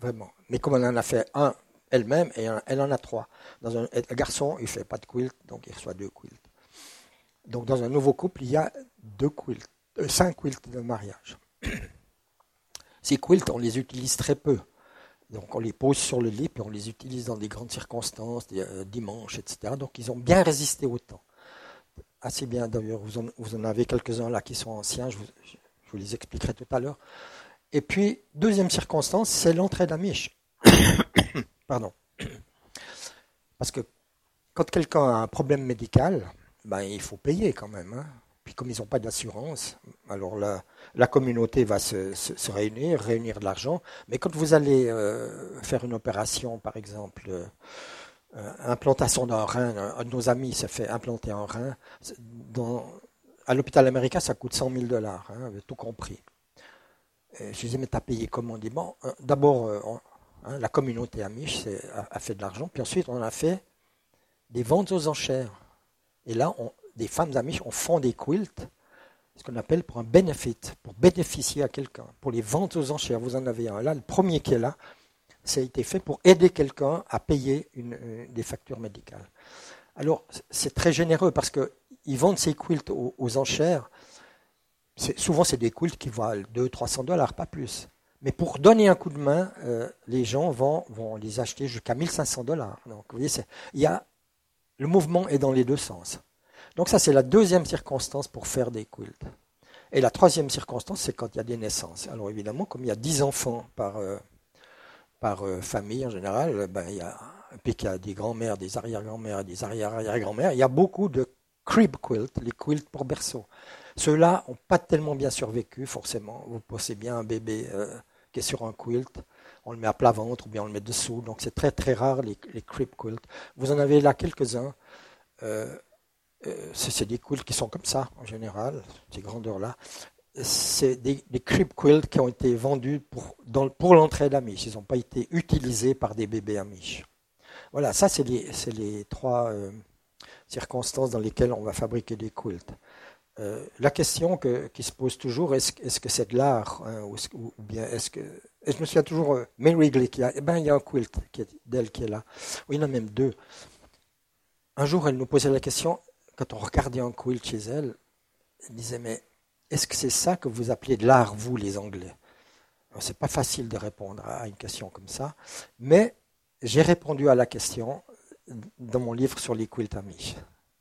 vraiment. Mais comme elle en a fait un elle-même, elle en a trois. Dans un, garçon, il ne fait pas de quilt, donc il reçoit deux quilts. Donc dans un nouveau couple, il y a deux quilts, cinq quilts de mariage. <coughs> Ces quilts, on les utilise très peu. Donc on les pose sur le lit, puis on les utilise dans des grandes circonstances, des euh, dimanches, etc. Donc ils ont bien résisté au temps. Assez bien d'ailleurs, vous, en, avez quelques-uns là qui sont anciens, je vous, les expliquerai tout à l'heure. Et puis, deuxième circonstance, c'est l'entrée d'Amish. <coughs> Pardon. Parce que quand quelqu'un a un problème médical, ben, il faut payer quand même. Hein. Puis comme ils n'ont pas d'assurance, alors la, la communauté va se, réunir, réunir de l'argent. Mais quand vous allez euh, faire une opération, par exemple, euh, implantation d'un rein, un, de nos amis s'est fait implanter un rein, à l'hôpital américain, ça coûte 100 000 dollars, hein, tout compris. Et je disais, mais t'as payé comment? Bon, euh, d'abord, hein, la communauté amiche a, a, fait de l'argent, puis ensuite on a fait des ventes aux enchères. Et là, on, des femmes amiches, on font des quilts, ce qu'on appelle pour un benefit, pour bénéficier à quelqu'un, pour les ventes aux enchères. Vous en avez un là, le premier qui est là, ça a été fait pour aider quelqu'un à payer euh, des factures médicales. Alors, c'est très généreux parce qu'ils vendent ces quilts aux, enchères. Souvent, c'est des quilts qui valent 200-300 dollars, pas plus. Mais pour donner un coup de main, euh, les gens vont, les acheter jusqu'à 1500 dollars. Donc, vous voyez, y le mouvement est dans les deux sens. Donc ça, c'est la deuxième circonstance pour faire des quilts. Et la troisième circonstance, c'est quand il y a des naissances. Alors évidemment, comme il y a dix enfants par, euh, par euh, famille en général, ben, il y a, puis qu'il y a des grands-mères, des arrière-grands-mères, des arrière-arrière-grands-mères, il y a beaucoup de crib quilts, les quilts pour berceau. Ceux-là n'ont pas tellement bien survécu, forcément. Vous posez bien un bébé euh, qui est sur un quilt, on le met à plat ventre ou bien on le met dessous. Donc c'est très très rare les, les crib quilts. Vous en avez là quelques-uns. Euh, c'est des quilts qui sont comme ça, en général, ces grandeurs-là. C'est des, des crib quilts qui ont été vendus pour, pour l'entrée d'Amish. Ils n'ont pas été utilisés par des bébés Amish. Voilà, ça, c'est les, les, trois euh, circonstances dans lesquelles on va fabriquer des quilts. Euh, la question qui se pose toujours, est-ce est que c'est de l'art hein, ou, bien est-ce que... Je me souviens toujours, Mary Glick, il y a, eh ben, il y a un quilt d'elle qui est là. Oui, il y en a même deux. Un jour, elle nous posait la question, quand on regardait un quilt chez elle, elle disait Mais est-ce que c'est ça que vous appelez de l'art, vous, les Anglais? C'est pas facile de répondre à une question comme ça, mais j'ai répondu à la question dans mon livre sur les quilts amis.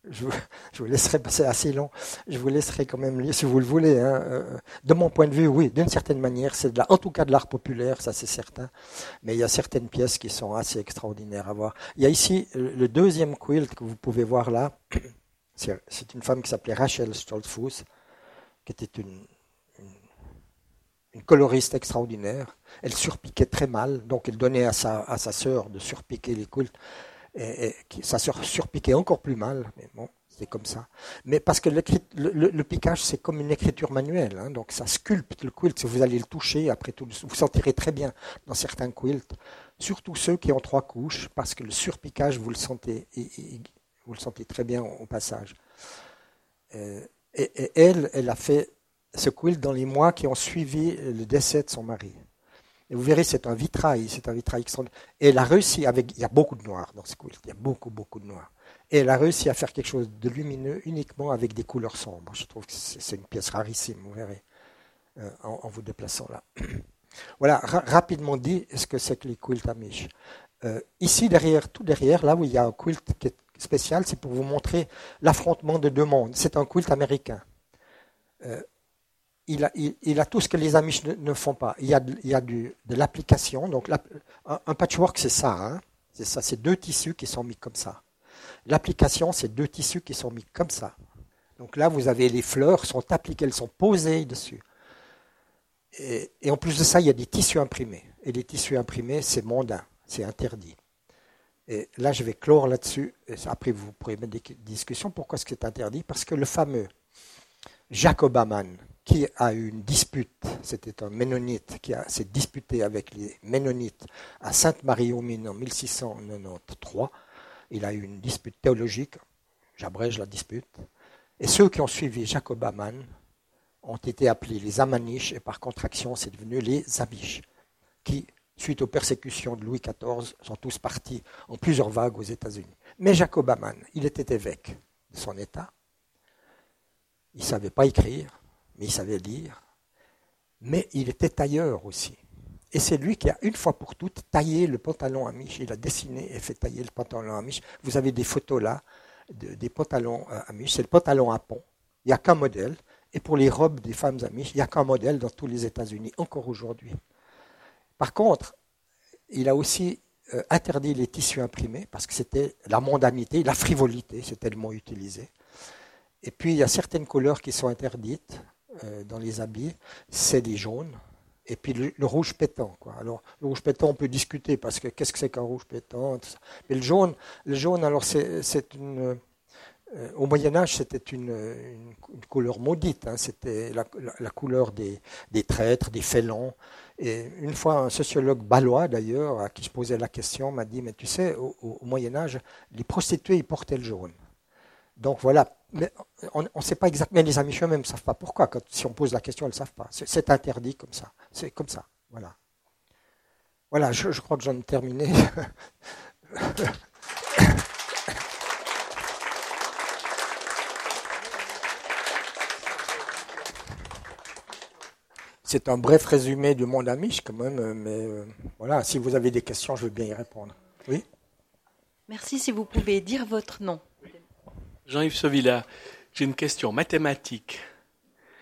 Je, je vous laisserai passer assez long. Je vous laisserai quand même lire si vous le voulez. Hein. Euh, de mon point de vue, oui, d'une certaine manière, c'est de en tout cas de l'art populaire, ça c'est certain. Mais il y a certaines pièces qui sont assez extraordinaires à voir. Il y a ici le deuxième quilt que vous pouvez voir là. C'est une femme qui s'appelait Rachel Stoltzfus, qui était une, coloriste extraordinaire. Elle surpiquait très mal, donc elle donnait à sa, sœur de surpiquer les quilts. Et, sa sœur surpiquait encore plus mal, mais bon, c'est comme ça. Mais parce que le, le, piquage, c'est comme une écriture manuelle, hein, donc ça sculpte le quilt. Si vous allez le toucher, après tout, vous sentirez très bien dans certains quilts, surtout ceux qui ont trois couches, parce que le surpiquage, vous le sentez, vous le sentez très bien au, passage. Euh, et, elle, elle a fait ce quilt dans les mois qui ont suivi le décès de son mari. Et vous verrez, c'est un vitrail, c'est un vitrail extraordinaire. Et elle a réussi avec, il y a beaucoup de noir dans ce quilt, il y a beaucoup, beaucoup de noir. Et elle a réussi à faire quelque chose de lumineux uniquement avec des couleurs sombres. Je trouve que c'est une pièce rarissime, vous verrez, euh, en, vous déplaçant là. <coughs> voilà, rapidement dit, ce que c'est que les quilts amish. Euh, ici, derrière, tout derrière, là où il y a un quilt qui est spécial, c'est pour vous montrer l'affrontement de deux mondes. C'est un culte américain. Euh, il, a, tout ce que les Amish ne, font pas. Il y a, de l'application. Donc, un, patchwork, c'est ça. Hein. c'est ça. C'est deux tissus qui sont mis comme ça. L'application, c'est deux tissus qui sont mis comme ça. Donc là, vous avez les fleurs sont appliquées, elles sont posées dessus. Et, et en plus de ça, il y a des tissus imprimés. Et les tissus imprimés, c'est mondain, c'est interdit. Et là, je vais clore là-dessus. Après, vous pourrez mettre des discussions. Pourquoi est-ce que c'est interdit Parce que le fameux Jacob Aman, qui a eu une dispute, c'était un ménonite qui s'est disputé avec les ménonites à Sainte-Marie-aux-Mines en 1693. Il a eu une dispute théologique, j'abrège la dispute. Et ceux qui ont suivi Jacob Aman ont été appelés les Amaniches, et par contraction, c'est devenu les Amish, qui, suite aux persécutions de Louis XIV, sont tous partis en plusieurs vagues aux États-Unis. Mais Jacob Aman, il était évêque de son État. Il ne savait pas écrire, mais il savait lire. Mais il était tailleur aussi. Et c'est lui qui a, une fois pour toutes, taillé le pantalon amiche. Il a dessiné et fait tailler le pantalon amiche. Vous avez des photos là, des pantalons euh, amiche. C'est le pantalon à pont. Il n'y a qu'un modèle. Et pour les robes des femmes amiches, il n'y a qu'un modèle dans tous les États-Unis, encore aujourd'hui. Par contre, il a aussi euh, interdit les tissus imprimés parce que c'était la mondanité, la frivolité, c'était le mot utilisé. Et puis, il y a certaines couleurs qui sont interdites euh, dans les habits, c'est des jaunes. Et puis le, rouge pétant. Alors, le rouge pétant, on peut discuter parce que qu'est-ce que c'est qu'un rouge pétant Mais le jaune, le jaune alors, c'est une. Euh, au Moyen-Âge, c'était une, couleur maudite. Hein. C'était la, couleur des, des, traîtres, des félons. Et une fois, un sociologue balois, d'ailleurs, à qui je posais la question, m'a dit Mais tu sais, au, au Moyen-Âge, les prostituées, ils portaient le jaune. Donc voilà, mais on ne sait pas exactement, les amis eux-mêmes ne savent pas pourquoi. Si on pose la question, elles ne savent pas. C'est interdit comme ça. C'est comme ça. Voilà. Voilà, je crois que j'en ai terminé. <laughs> C'est un bref résumé du monde amiche quand même, mais euh, voilà, si vous avez des questions, je veux bien y répondre. Oui? Merci, si vous pouvez dire votre nom. Jean-Yves Sauvilla, j'ai une question mathématique.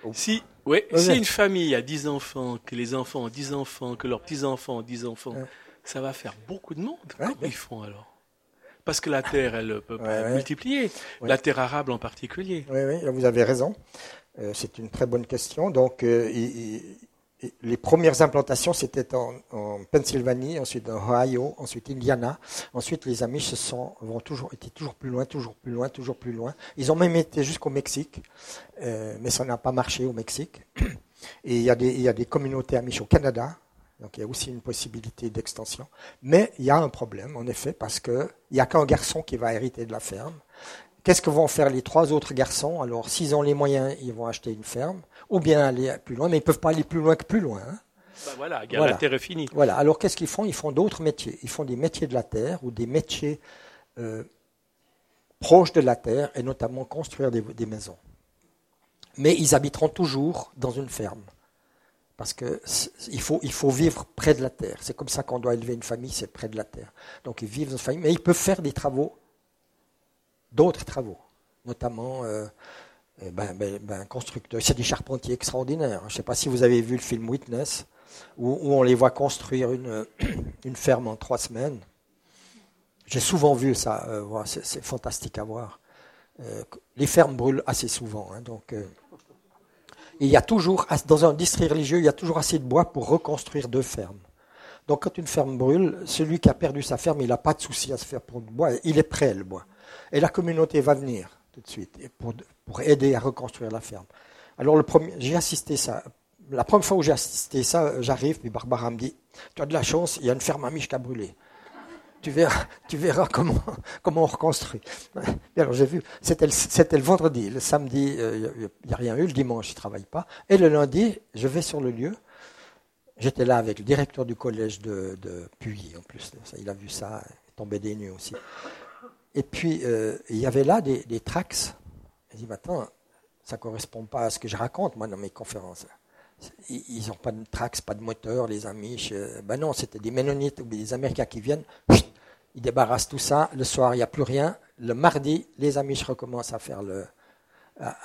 Oh. Si, ouais, si une famille a 10 enfants, que les enfants ont 10 enfants, que leurs petits-enfants ont 10 enfants, ça va faire beaucoup de monde. Comment ils font alors? Parce que la terre, elle peut pas multiplier. La terre arable en particulier. Oui, oui, vous avez raison. Euh, c'est une très bonne question. Donc, euh, les premières implantations, c'était en, Pennsylvanie, ensuite en Ohio, ensuite Indiana. Ensuite, les Amish se sont, vont toujours, été toujours plus loin, toujours plus loin, toujours plus loin. Ils ont même été jusqu'au Mexique, euh, mais ça n'a pas marché au Mexique. <clears throat> Et il y, a des, il y a des communautés Amish au Canada, donc il y a aussi une possibilité d'extension. Mais il y a un problème, en effet, parce qu'il n'y a qu'un garçon qui va hériter de la ferme. Qu'est-ce que vont faire les trois autres garçons? Alors, s'ils ont les moyens, ils vont acheter une ferme ou bien aller plus loin, mais ils ne peuvent pas aller plus loin que plus loin. Hein. Bah voilà, la terre est finie. Voilà, alors qu'est-ce qu'ils font? Ils font d'autres métiers. Ils font des métiers de la terre ou des métiers euh, proches de la terre, et notamment construire des, maisons. Mais ils habiteront toujours dans une ferme. Parce qu'il faut, il faut vivre près de la terre. C'est comme ça qu'on doit élever une famille, c'est près de la terre. Donc ils vivent dans une famille, mais ils peuvent faire des travaux, d'autres travaux, notamment euh, eh ben, ben, ben, constructeur. C'est des charpentiers extraordinaires. Je ne sais pas si vous avez vu le film Witness, où, on les voit construire une, une, ferme en trois semaines. J'ai souvent vu ça. Euh, c'est fantastique à voir. Euh, les fermes brûlent assez souvent. Hein, donc, euh, il y a toujours, dans un district religieux, il y a toujours assez de bois pour reconstruire deux fermes. Donc quand une ferme brûle, celui qui a perdu sa ferme, il n'a pas de souci à se faire pour le bois. Il est prêt, le bois. Et la communauté va venir tout de suite pour, aider à reconstruire la ferme. Alors j'ai assisté ça. La première fois où j'ai assisté ça, j'arrive, puis Barbara me dit, tu as de la chance, il y a une ferme amiche qui a brûlé. Tu verras, comment, comment on reconstruit. alors j'ai vu, c'était le, vendredi, le samedi, euh, il n'y a rien eu, le dimanche, je ne travaille pas. Et le lundi, je vais sur le lieu. J'étais là avec le directeur du collège de, de Puy, en plus. Il a vu ça, il tombait des nues aussi. Et puis, euh, il y avait là des, des tracts. Il dit, maintenant, ça ne correspond pas à ce que je raconte, moi, dans mes conférences. Ils n'ont pas de tracts, pas de moteur, les Amish. ben non, c'était des Ménonites ou des Américains qui viennent. Ils débarrassent tout ça. Le soir, il n'y a plus rien. Le mardi, les Amish recommencent à faire le,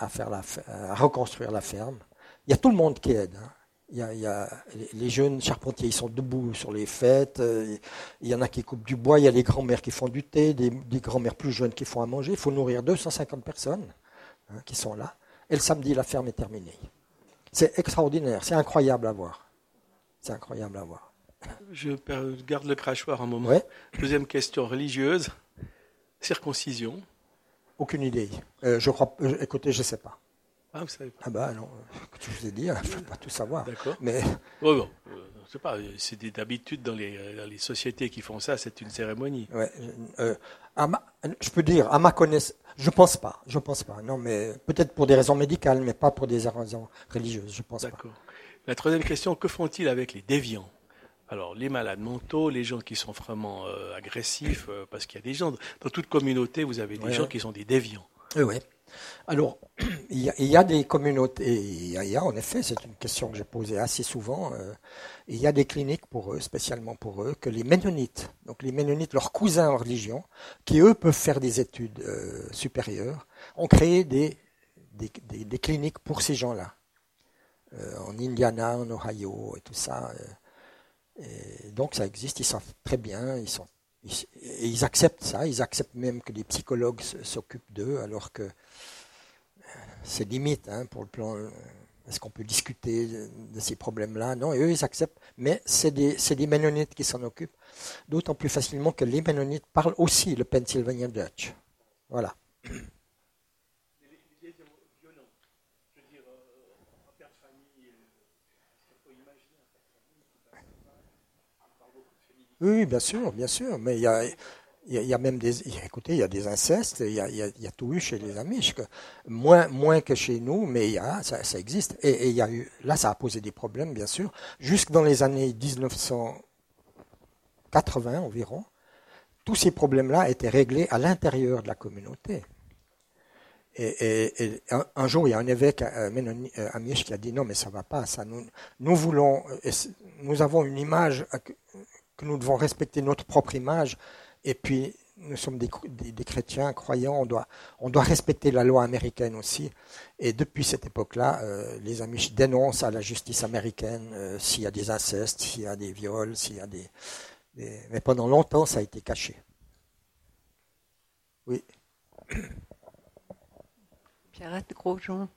faire la, à reconstruire la ferme. Il y a tout le monde qui aide. Hein. Il y, a, les jeunes charpentiers, ils sont debout sur les fêtes. Euh, il y en a qui coupent du bois. Il y a les grands-mères qui font du thé, des, des grands-mères plus jeunes qui font à manger. Il faut nourrir 250 personnes hein, qui sont là. Et le samedi, la ferme est terminée. C'est extraordinaire. C'est incroyable à voir. C'est incroyable à voir. Je garde le crachoir un moment. Deuxième question religieuse. Circoncision. Aucune idée. Euh, je crois. Euh, écoutez, je ne sais pas. Ah, vous savez pas. Ah bah non. Tu vous ai dit, je ne peux pas tout savoir. D'accord. Mais. Oh, bon. sais pas. C'est d'habitude dans les, dans les sociétés qui font ça, c'est une cérémonie. Ouais. je peux dire, à ma connaissance, je pense pas. Je pense pas. Non, mais peut-être pour des raisons médicales, mais pas pour des raisons religieuses. Je pense pas. D'accord. La troisième question, que font-ils avec les déviants? Alors, les malades mentaux, les gens qui sont vraiment euh, agressifs, euh, parce qu'il y a des gens, dans toute communauté, vous avez des gens qui sont des déviants. Oui, oui. Alors, <clears throat> il y, a, des communautés, il y a, en effet, c'est une question que j'ai posée assez souvent, euh, il y a des cliniques pour eux, spécialement pour eux, que les Ménonites, donc les Ménonites, leurs cousins en religion, qui eux peuvent faire des études supérieures, ont créé des, cliniques pour ces gens-là. en Indiana, en Ohio et tout ça donc ça existe, ils savent très bien, ils sont et ils acceptent ça, ils acceptent même que des psychologues s'occupent d'eux, alors que euh, c'est limite hein, pour le plan. Euh, est-ce qu'on peut discuter de ces problèmes-là? Non, eux, ils acceptent, mais c'est des, des Ménonites qui s'en occupent, d'autant plus facilement que les Ménonites parlent aussi le Pennsylvania Dutch. Voilà. Oui, bien sûr, bien sûr. Mais il y a, y, a, même des. Écoutez, il y a des incestes, il y a, y a, tout eu chez les Amish. moins, moins que chez nous, mais il y a, ça, existe. Et, il y a eu, là, ça a posé des problèmes, bien sûr. Jusque dans les années 1980 environ, tous ces problèmes-là étaient réglés à l'intérieur de la communauté. Et, un, jour, il y a un évêque euh, Amish qui a dit non, mais ça va pas. Ça, nous, nous voulons, nous avons une image que nous devons respecter notre propre image. Et puis, nous sommes des, chrétiens croyants, on doit, on doit respecter la loi américaine aussi. Et depuis cette époque-là, euh, les Amish dénoncent à la justice américaine euh, s'il y a des incestes, s'il y a des viols, s'il y a des, Mais pendant longtemps, ça a été caché. Oui. Pierrette Grosjean,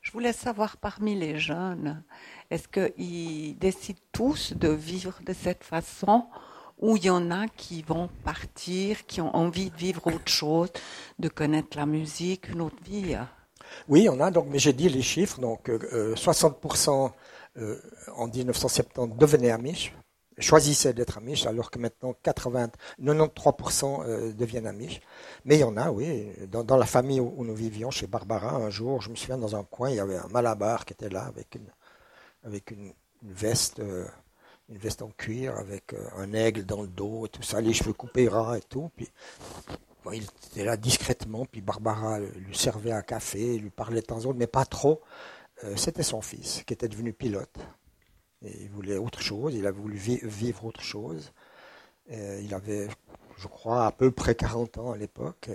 je voulais savoir parmi les jeunes, est-ce qu'ils décident tous de vivre de cette façon ou il y en a qui vont partir, qui ont envie de vivre autre chose, de connaître la musique, une autre vie? Oui, on a. Donc, mais j'ai dit les chiffres, donc 60% euh, euh, en 1970 devenaient Amish, choisissaient d'être Amish, alors que maintenant 80, 93% euh, deviennent Amish. Mais il y en a, oui, dans, la famille où, nous vivions, chez Barbara, un jour, je me souviens, dans un coin, il y avait un malabar qui était là avec une, avec une, veste, euh, une veste en cuir avec euh, un aigle dans le dos et tout ça, les cheveux coupés ras et tout. Puis il était là discrètement, puis Barbara lui servait un café, lui parlait de temps en temps, mais pas trop. Euh, c'était son fils qui était devenu pilote. Et il voulait autre chose, il a voulu vivre autre chose. il avait, je crois, à peu près 40 ans à l'époque.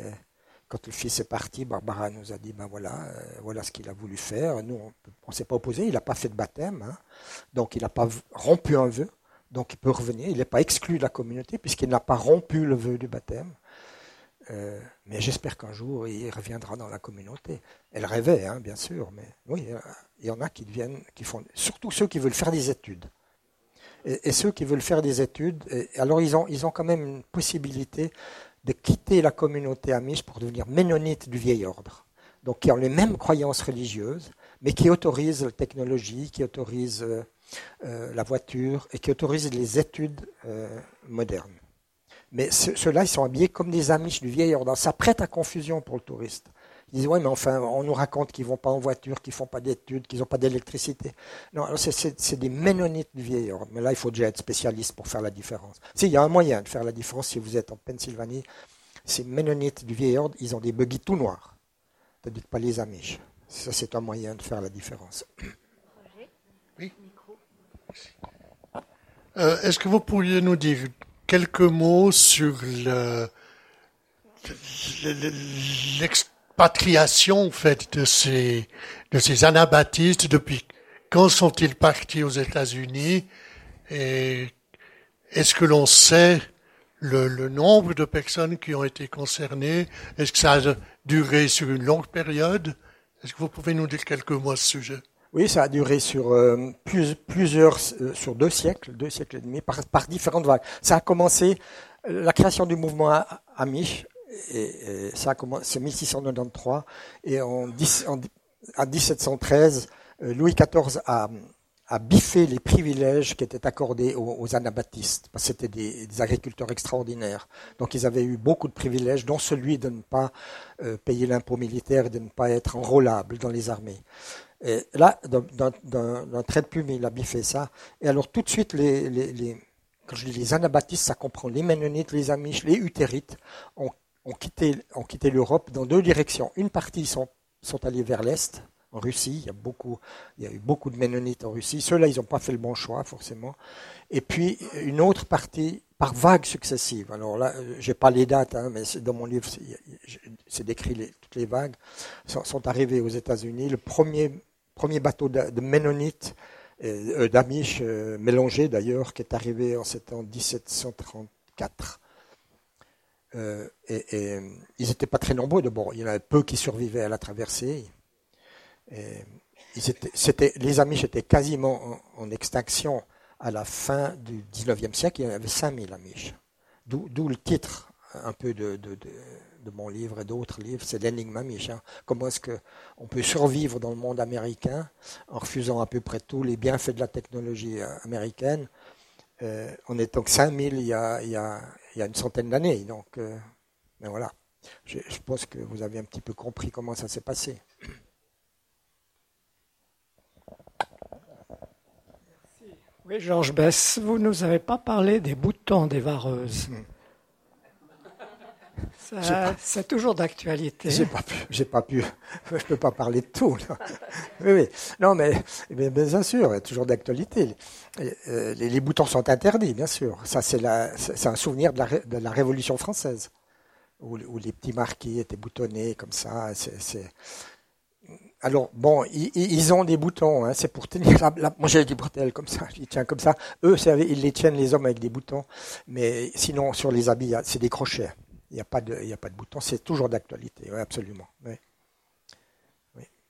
Quand le fils est parti, Barbara nous a dit, ben voilà, euh, voilà ce qu'il a voulu faire. Nous, on ne s'est pas opposé, il n'a pas fait de baptême, hein. donc il n'a pas rompu un vœu, donc il peut revenir. Il n'est pas exclu de la communauté puisqu'il n'a pas rompu le vœu du baptême. Euh, mais j'espère qu'un jour il reviendra dans la communauté. Elle rêvait, hein, bien sûr, mais oui, il y en a qui deviennent, qui font, surtout ceux qui veulent faire des études. Et, ceux qui veulent faire des études, alors ils ont quand même une possibilité de quitter la communauté amish pour devenir ménonite du vieil ordre. Donc qui ont les mêmes croyances religieuses, mais qui autorisent la technologie, qui autorisent euh, euh, la voiture et qui autorisent les études euh, modernes. Mais ceux-là, ils sont habillés comme des amish du vieil ordre. Ça prête à confusion pour le touriste. Ils disent, oui, mais enfin, on nous raconte qu'ils vont pas en voiture, qu'ils font pas d'études, qu'ils n'ont pas d'électricité. Non, c'est des ménonites du vieil ordre. Mais là, il faut déjà être spécialiste pour faire la différence. Si, il y a un moyen de faire la différence si vous êtes en Pennsylvanie. Ces ménonites du vieil ordre, ils ont des buggy tout noirs. Tandis que pas les Amish. Ça, c'est un moyen de faire la différence. Euh, est-ce que vous pourriez nous dire quelques mots sur le, patriation en fait de ces de ces anabaptistes depuis quand sont-ils partis aux États-Unis et est-ce que l'on sait le, le, nombre de personnes qui ont été concernées? Est-ce que ça a duré sur une longue période? Est-ce que vous pouvez nous dire quelques mots à ce sujet? Oui, ça a duré sur euh, plusieurs, euh, sur deux siècles, deux siècles et demi, par, par, différentes vagues. Ça a commencé la création du mouvement Amish, et, et ça a commencé en 1693, et en, en 1713, Louis XIV a biffé les privilèges qui étaient accordés aux, anabaptistes, c'était des, agriculteurs extraordinaires. Donc ils avaient eu beaucoup de privilèges, dont celui de ne pas euh, payer l'impôt militaire et de ne pas être enrôlable dans les armées. Et là, d'un trait de plume, il a biffé ça. Et alors tout de suite, les, quand je dis les anabaptistes, ça comprend les Ménonites, les Amish, les Utérites, ont, ont quitté, ont quitté l'Europe dans deux directions. Une partie sont, sont allés vers l'Est, en Russie. Il y a beaucoup, il y a eu beaucoup de Ménonites en Russie. Ceux-là, ils n'ont pas fait le bon choix forcément. Et puis une autre partie par vagues successives. Alors là, euh, j'ai pas les dates, hein, mais dans mon livre, c'est décrit toutes les vagues sont, arrivées aux États-Unis. Le premier premier bateau de, Ménonites, euh, euh d'Amish mélangés d'ailleurs, qui est arrivé en, en 1734. Euh, et, et, ils n'étaient pas très nombreux d'abord. Il y en avait peu qui survivaient à la traversée les Amish étaient quasiment en, extinction à la fin du 19e siècle. Il y avait 5000 Amish. D'où, le titre un peu de, mon livre et d'autres livres, c'est l'énigme Amish. Hein. Comment est-ce qu'on peut survivre dans le monde américain en refusant à peu près tous les bienfaits de la technologie euh, américaine? Euh, en étant que 5000 il y a, il y a, il y a une centaine d'années. Donc, euh, mais voilà. Je, je pense que vous avez un petit peu compris comment ça s'est passé. Oui, Georges Bess, vous ne nous avez pas parlé des boutons des vareuses. C'est toujours d'actualité. J'ai pas pu, j'ai pas pu, je peux pas parler de tout. Oui, oui. Non, mais, bien sûr, c'est toujours d'actualité. Euh, les, boutons sont interdits, bien sûr. Ça, c'est un souvenir de la, de la Révolution française, où, où, les petits marquis étaient boutonnés comme ça. C'est, alors, bon, ils, ont des boutons, hein, c'est pour tenir la, Moi, j'ai des bretelles comme ça, ils tiennent comme ça. Eux, ils les tiennent, les hommes, avec des boutons. Mais sinon, sur les habits, c'est des crochets. Il n'y a, pas de, a pas de boutons. C'est toujours d'actualité, absolument.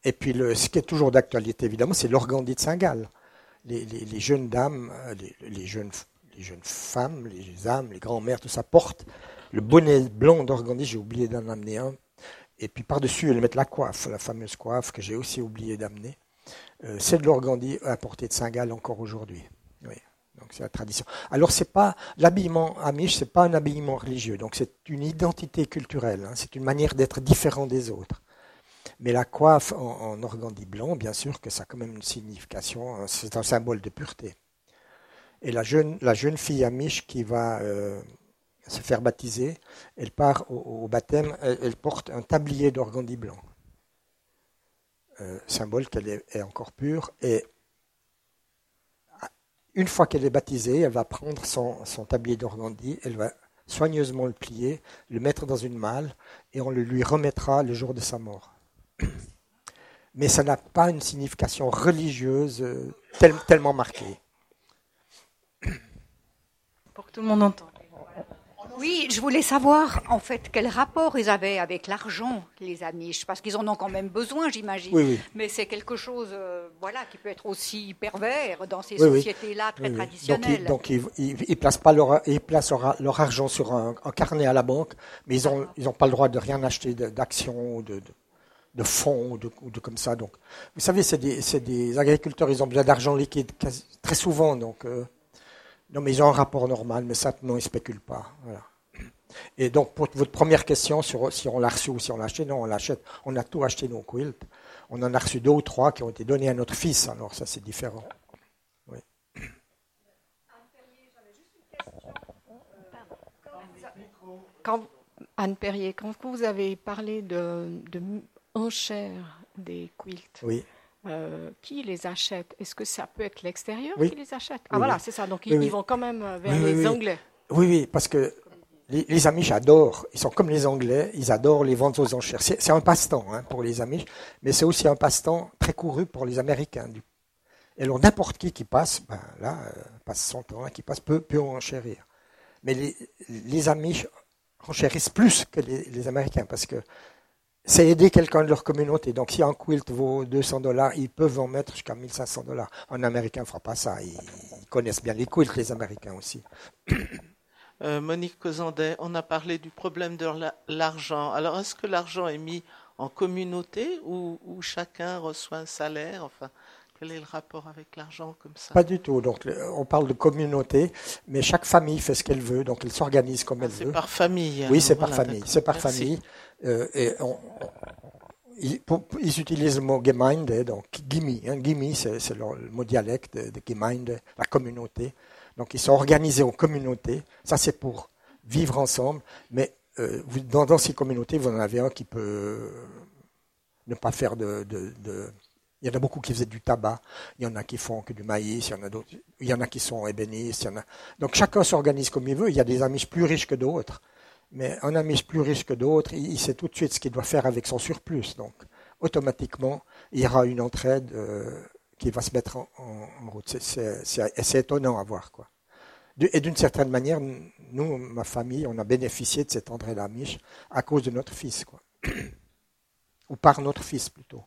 Et puis, ce qui est toujours d'actualité, évidemment, c'est l'organdie de Saint-Gall. Les, jeunes dames, euh, les, jeunes, les jeunes femmes, les âmes, les grands-mères, tout ça, portent le bonnet blanc d'organdie. J'ai oublié d'en amener un et puis par-dessus, elles mettent la coiffe, la fameuse coiffe que j'ai aussi oublié d'amener. Euh, c'est de l'organdie importé de Saint-Gall encore aujourd'hui. C'est la tradition. Alors c'est pas l'habillement amish, c'est pas un habillement religieux. Donc c'est une identité culturelle. Hein. c'est une manière d'être différent des autres. Mais la coiffe en, en, organdie blanc, bien sûr que ça a quand même une signification. Hein. c'est un symbole de pureté. Et la jeune, fille amish qui va euh, se faire baptiser, elle part au, baptême, elle, porte un tablier d'organdie blanc, euh, symbole qu'elle est, encore pure. Et une fois qu'elle est baptisée, elle va prendre son, tablier d'organdie, elle va soigneusement le plier, le mettre dans une malle, et on le lui remettra le jour de sa mort. <clears throat> Mais ça n'a pas une signification religieuse euh, tellement marquée. Pour que tout le monde entende. Oui, je voulais savoir en fait quel rapport ils avaient avec l'argent, les Amish, parce qu'ils en ont quand même besoin, j'imagine. Oui, Mais c'est quelque chose, euh, voilà, qui peut être aussi pervers dans ces sociétés-là très traditionnelles. Donc, ils, donc placent pas leur, ils placent leur, argent sur un, carnet à la banque, mais ils ont, ils ont pas le droit de rien acheter d'actions ou de, de, fonds ou de, comme ça. Donc, vous savez, c'est des, des, agriculteurs, ils ont besoin d'argent liquide très souvent, donc. Euh, non, mais ils ont un rapport normal, mais ça, non, ils ne spéculent pas. Voilà. Et donc, pour votre première question sur si on l'a reçu ou si on l'a acheté, non, on l'achète. On a tout acheté, nos quilts. On en a reçu deux ou trois qui ont été donnés à notre fils, alors ça, c'est différent. Oui. Quand, Anne Perrier, quand vous avez parlé de, de enchères des quilts, oui. Euh, qui les achète? Est-ce que ça peut être l'extérieur qui les achète? Ah voilà, c'est ça. Donc ils, vont quand même euh, vers les Anglais. Oui, oui, parce que les, les Amish adorent, ils sont comme les Anglais, ils adorent les ventes aux enchères. C'est un passe-temps hein, pour les Amish, mais c'est aussi un passe-temps très couru pour les Américains. Et alors n'importe qui qui passe, ben, là, euh, passe son temps, qui passe peut, peut enchérir. Mais les, les Amish enchérissent plus que les, les Américains parce que c'est aider quelqu'un de leur communauté. Donc, si un quilt vaut 200 dollars, ils peuvent en mettre jusqu'à 1500 dollars. Un Américain ne fera pas ça. Ils, connaissent bien les quilts, les Américains aussi. <coughs> Euh, Monique Cosandet, on a parlé du problème de l'argent. Alors, est-ce que l'argent est mis en communauté ou, chacun reçoit un salaire? Quel est le rapport avec l'argent comme ça? Pas du tout. Donc, on parle de communauté, mais chaque famille fait ce qu'elle veut, donc elle s'organise comme elle veut. C'est par famille. Oui, c'est par famille. C'est par famille. Euh, et ils, utilisent le mot Gemeinde, donc Gimi. Hein, Gimi, c'est le, mot dialecte de, de Gemeinde, la communauté. Donc ils sont organisés en communauté. Ça, c'est pour vivre ensemble. Mais euh, dans, ces communautés, vous en avez un qui peut ne pas faire de, Il y en a beaucoup qui faisaient du tabac. Il y en a qui font que du maïs. Il y en a d'autres. Il y en a qui sont ébénistes. Donc chacun s'organise comme il veut. Il y a des amis plus riches que d'autres. Mais un ami plus riche que d'autres, il, sait tout de suite ce qu'il doit faire avec son surplus. Donc automatiquement, il y aura une entraide. Euh, qui va se mettre en, route. C'est étonnant à voir. Quoi. Et d'une certaine manière, nous, ma famille, on a bénéficié de cet André Lamiche à cause de notre fils. Quoi. <clears throat> Ou par notre fils plutôt.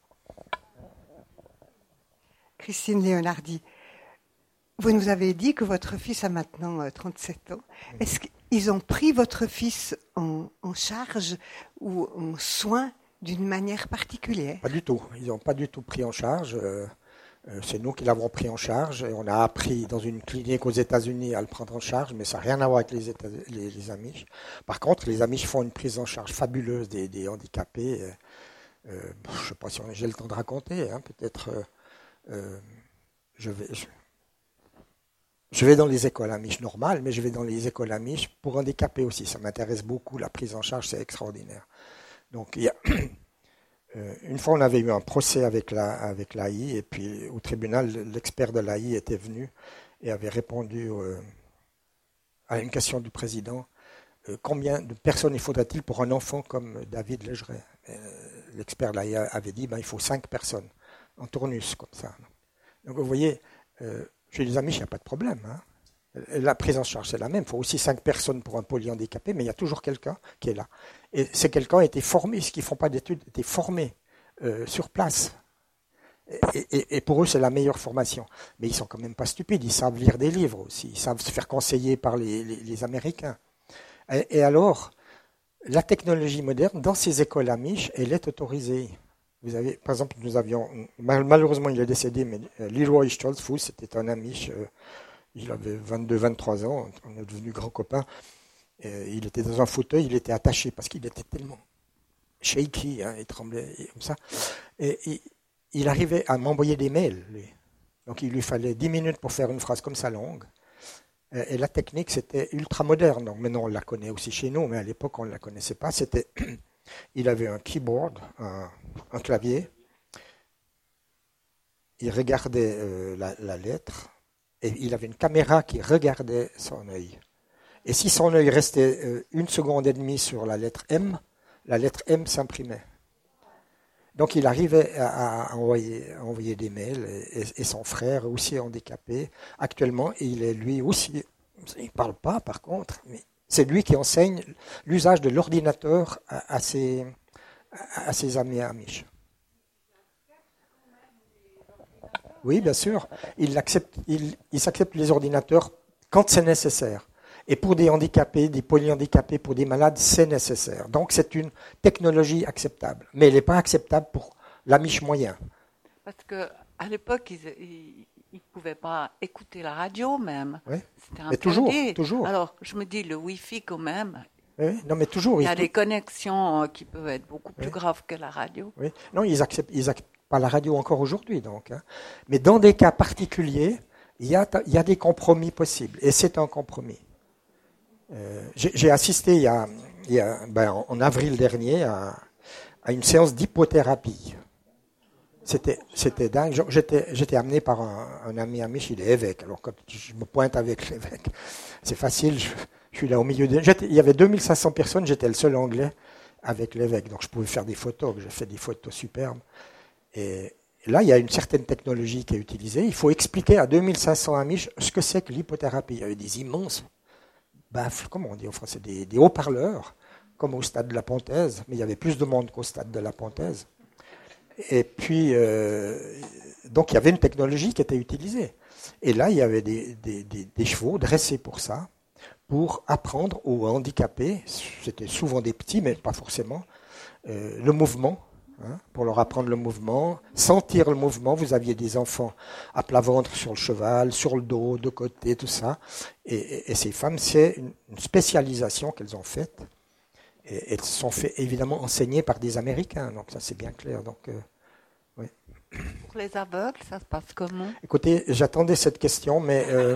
Christine Léonardi, vous nous avez dit que votre fils a maintenant 37 euh, ans. Est-ce qu'ils ont pris votre fils en, charge ou en soin d'une manière particulière? Pas du tout. Ils n'ont pas du tout pris en charge. Euh, euh, c'est nous qui l'avons pris en charge. Et on a appris dans une clinique aux États-Unis à le prendre en charge, mais ça n'a rien à voir avec les, les, Amish. Par contre, les Amish font une prise en charge fabuleuse des, handicapés. Euh, je ne sais pas si j'ai le temps de raconter. Hein, peut-être je vais. Je, vais dans les écoles Amish normales, mais je vais dans les écoles Amish pour handicapés aussi. Ça m'intéresse beaucoup. La prise en charge, c'est extraordinaire. Donc, il y a <coughs> euh, une fois, on avait eu un procès avec la avec l'AI, et puis au tribunal, l'expert de l'AI était venu et avait répondu euh, à une question du président euh, combien de personnes il faudrait-il pour un enfant comme David Légeret L'expert de l'AI avait dit ben, il faut cinq personnes, en tournus comme ça. Donc vous voyez, chez les amis, il n'y a pas de problème. Hein. La prise en charge, c'est la même. Il faut aussi cinq personnes pour un polyhandicapé, mais il y a toujours quelqu'un qui est là. Et ces quelqu'un a été formé, ceux qui ne font pas d'études, étaient formés euh, sur place. Et, pour eux, c'est la meilleure formation. Mais ils sont quand même pas stupides, ils savent lire des livres aussi, ils savent se faire conseiller par les, Américains. Et, alors, la technologie moderne, dans ces écoles amish, elle est autorisée. Vous avez, par exemple, nous avions, malheureusement il est décédé, mais euh, Leroy Stolzfus, c'était un amish, euh, il avait 22-23 ans, on est devenu grands copains. il était dans un fauteuil, il était attaché parce qu'il était tellement shaky, hein, il tremblait comme ça. Et il, arrivait à m'envoyer des mails. Donc il lui fallait 10 minutes pour faire une phrase comme ça longue. Et, la technique, c'était ultra moderne. Donc maintenant, on la connaît aussi chez nous, mais à l'époque, on ne la connaissait pas. C'était, il avait un keyboard, un, clavier. Il regardait euh, la lettre et il avait une caméra qui regardait son œil. Et si son œil restait euh, une seconde et demie sur la lettre M, la lettre M s'imprimait. Donc il arrivait à, envoyer, des mails et, son frère aussi handicapé. Actuellement, il est lui aussi, il ne parle pas par contre, mais c'est lui qui enseigne l'usage de l'ordinateur à, ses, à ses amis amish. Oui, bien sûr. Il, il, les ordinateurs quand c'est nécessaire. Et pour des handicapés, des polyhandicapés, pour des malades, c'est nécessaire. Donc c'est une technologie acceptable. Mais elle n'est pas acceptable pour l'amiche moyen. Parce qu'à l'époque, ils ne pouvaient pas écouter la radio même. Oui. mais toujours, toujours. Alors je me dis, le Wi-Fi quand même, oui, non, mais toujours. Il y a des connexions euh, qui peuvent être beaucoup plus graves que la radio. Oui, non, ils acceptent, ils acceptent pas la radio encore aujourd'hui, donc. Hein. Mais dans des cas particuliers, il y a, il y a des compromis possibles. Et c'est un compromis. Euh, J'ai assisté il y a, il y a ben, en avril dernier à, à une séance d'hypothérapie. C'était, c'était dingue. J'étais, j'étais amené par un, ami ami, il est évêque. Alors quand je me pointe avec l'évêque, c'est facile. Je, suis là au milieu de. Il y avait 2500 personnes. J'étais le seul anglais avec l'évêque, donc je pouvais faire des photos. J'ai fait des photos superbes. Et là, il y a une certaine technologie qui est utilisée. Il faut expliquer à 2500 amis ce que c'est que l'hypothérapie. Il y a eu des immenses baffles, comment on dit en français, des, haut-parleurs comme au stade de la Pontaise, mais il y avait plus de monde qu'au stade de la Pontaise. Et puis, euh, donc il y avait une technologie qui était utilisée. Et là, il y avait des, chevaux dressés pour ça, pour apprendre aux handicapés, c'était souvent des petits, mais pas forcément, euh, le mouvement, hein, pour leur apprendre le mouvement, sentir le mouvement. Vous aviez des enfants à plat ventre sur le cheval, sur le dos, de côté, tout ça. Et, ces femmes, c'est une, spécialisation qu'elles ont faite. Et elles sont fait évidemment enseignées par des Américains, donc ça c'est bien clair. Donc, euh, oui. Pour les aveugles, ça se passe comment? Écoutez, j'attendais cette question, mais euh,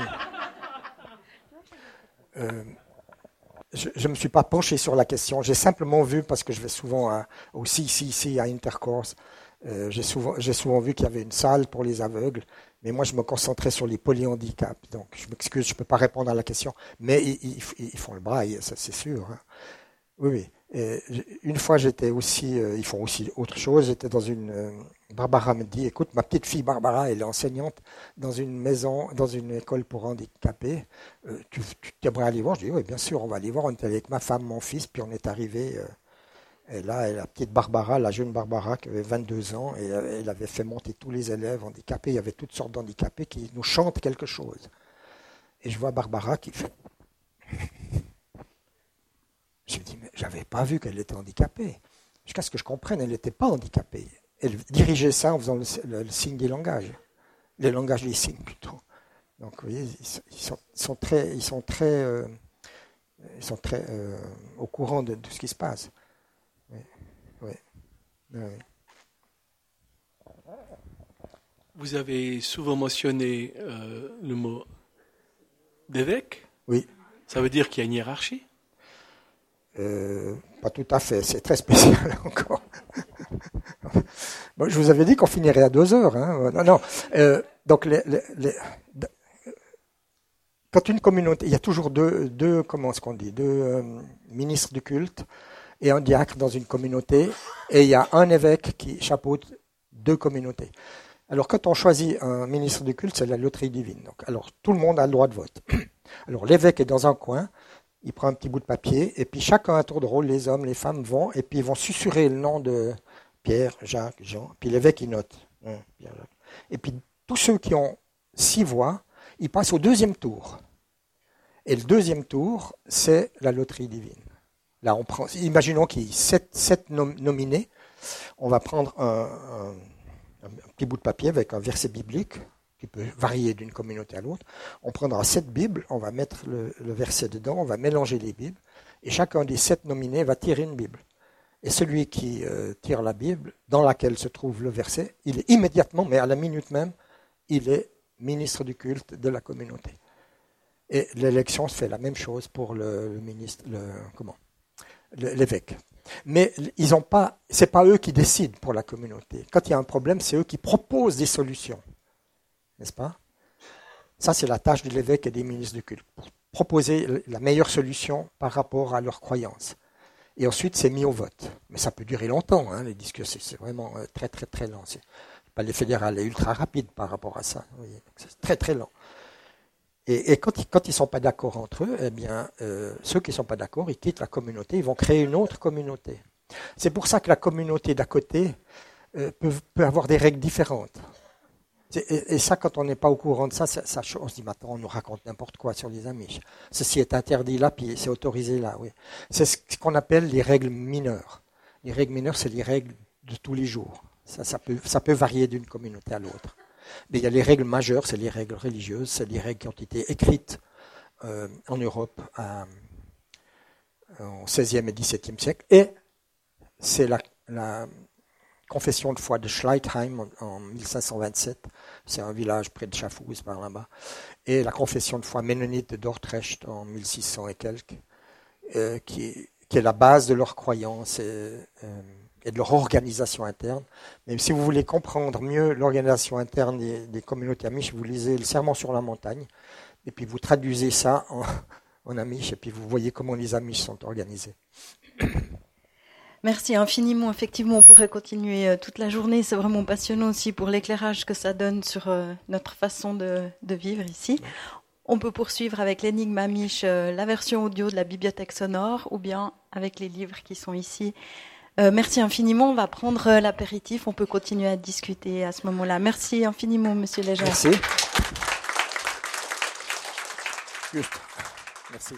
je ne me suis pas penché sur la question. J'ai simplement vu, parce que je vais souvent à, aussi ici, ici à Intercourse, euh, j'ai souvent, souvent vu qu'il y avait une salle pour les aveugles, mais moi je me concentrais sur les polyhandicaps. Donc je m'excuse, je ne peux pas répondre à la question, mais ils, font le braille, ça c'est sûr. Hein. Oui, oui une fois, j'étais aussi, euh, ils font aussi autre chose. J'étais dans une. Euh, Barbara me dit écoute, ma petite fille Barbara, elle est enseignante dans une maison, dans une école pour handicapés. Euh, tu, tu aimerais aller voir? Je dis oui, bien sûr, on va aller voir. On était avec ma femme, mon fils, puis on est arrivé. et là, la petite Barbara, la jeune Barbara, qui avait 22 ans, et elle avait fait monter tous les élèves handicapés. Il y avait toutes sortes d'handicapés qui nous chantent quelque chose. Et je vois Barbara qui fait. Je me dis, mais j'avais pas vu qu'elle était handicapée. Jusqu'à ce que je comprenne, elle n'était pas handicapée. Elle dirigeait ça en faisant le, signe des langages. Les langages des signes, plutôt. Donc, vous voyez, ils, sont, très, ils sont très, euh, ils sont très euh, au courant de, ce qui se passe. Vous avez souvent mentionné euh, le mot d'évêque. Oui. Ça veut dire qu'il y a une hiérarchie euh, pas tout à fait, c'est très spécial <laughs> encore. je vous avais dit qu'on finirait à deux heures. Hein. Non, non. Euh, donc, quand une communauté, il y a toujours deux, deux comment est-ce qu'on dit, deux euh, ministres du culte et un diacre dans une communauté, et il y a un évêque qui chapeaute deux communautés. Alors, quand on choisit un ministre du culte, c'est la loterie divine. Donc, alors, tout le monde a le droit de vote. <clears throat> Alors, l'évêque est dans un coin, il prend un petit bout de papier, et puis chacun à tour de rôle, les hommes, les femmes vont, et puis ils vont susurrer le nom de Pierre, Jacques, Jean, puis l'évêque il note. Hein, et puis tous ceux qui ont six voix, ils passent au deuxième tour. Et le deuxième tour, c'est la loterie divine. Là, on prend, imaginons qu'il y ait sept, nominés. On va prendre un petit bout de papier avec un verset biblique, qui peut varier d'une communauté à l'autre. On prendra sept Bibles, on va mettre le, verset dedans, on va mélanger les Bibles, et chacun des sept nominés va tirer une Bible. Et celui qui euh, tire la Bible, dans laquelle se trouve le verset, il est immédiatement, mais à la minute même, il est ministre du culte de la communauté. Et l'élection se fait la même chose pour le, ministre, le, comment, l'évêque. Mais ils c'est pas eux qui décident pour la communauté. Quand il y a un problème, c'est eux qui proposent des solutions n'est-ce pas? Ça, c'est la tâche de l'évêque et des ministres du culte, pour proposer la meilleure solution par rapport à leurs croyances. Et ensuite, c'est mis au vote. Mais ça peut durer longtemps, hein, les discussions, c'est vraiment euh, très très très lent. Pas les fédérales est ultra rapide par rapport à ça. C'est très très lent. Et, quand ils ne sont pas d'accord entre eux, eh bien, euh, ceux qui ne sont pas d'accord, ils quittent la communauté, ils vont créer une autre communauté. C'est pour ça que la communauté d'à côté euh, peut, avoir des règles différentes. Et, ça, quand on n'est pas au courant de ça, on se dit, maintenant, on nous raconte n'importe quoi sur les Amish. Ceci est interdit là, puis c'est autorisé là, oui. C'est ce qu'on appelle les règles mineures. Les règles mineures, c'est les règles de tous les jours. Ça, peut, varier d'une communauté à l'autre. Mais il y a les règles majeures, c'est les règles religieuses, c'est les règles qui ont été écrites euh, en Europe à, au XVIe et XVIIe siècle. Et c'est la confession de foi de Schleitheim en, 1527, c'est un village près de Schaffhouse par là-bas, et la confession de foi ménonite de Dordrecht en 1600 et quelques, euh, qui, est la base de leur croyance et, euh, et, de leur organisation interne. Mais si vous voulez comprendre mieux l'organisation interne des, des, communautés amish, vous lisez le Serment sur la montagne, et puis vous traduisez ça en, <laughs> en amish, et puis vous voyez comment les amish sont organisés. Merci infiniment. Effectivement, on pourrait continuer euh, toute la journée. C'est vraiment passionnant aussi pour l'éclairage que ça donne sur euh, notre façon de, vivre ici. On peut poursuivre avec l'énigme Amish, euh, la version audio de la bibliothèque sonore, ou bien avec les livres qui sont ici. Euh, merci infiniment. On va prendre l'apéritif. On peut continuer à discuter à ce moment-là. Merci infiniment, Monsieur Léger. Merci. Merci.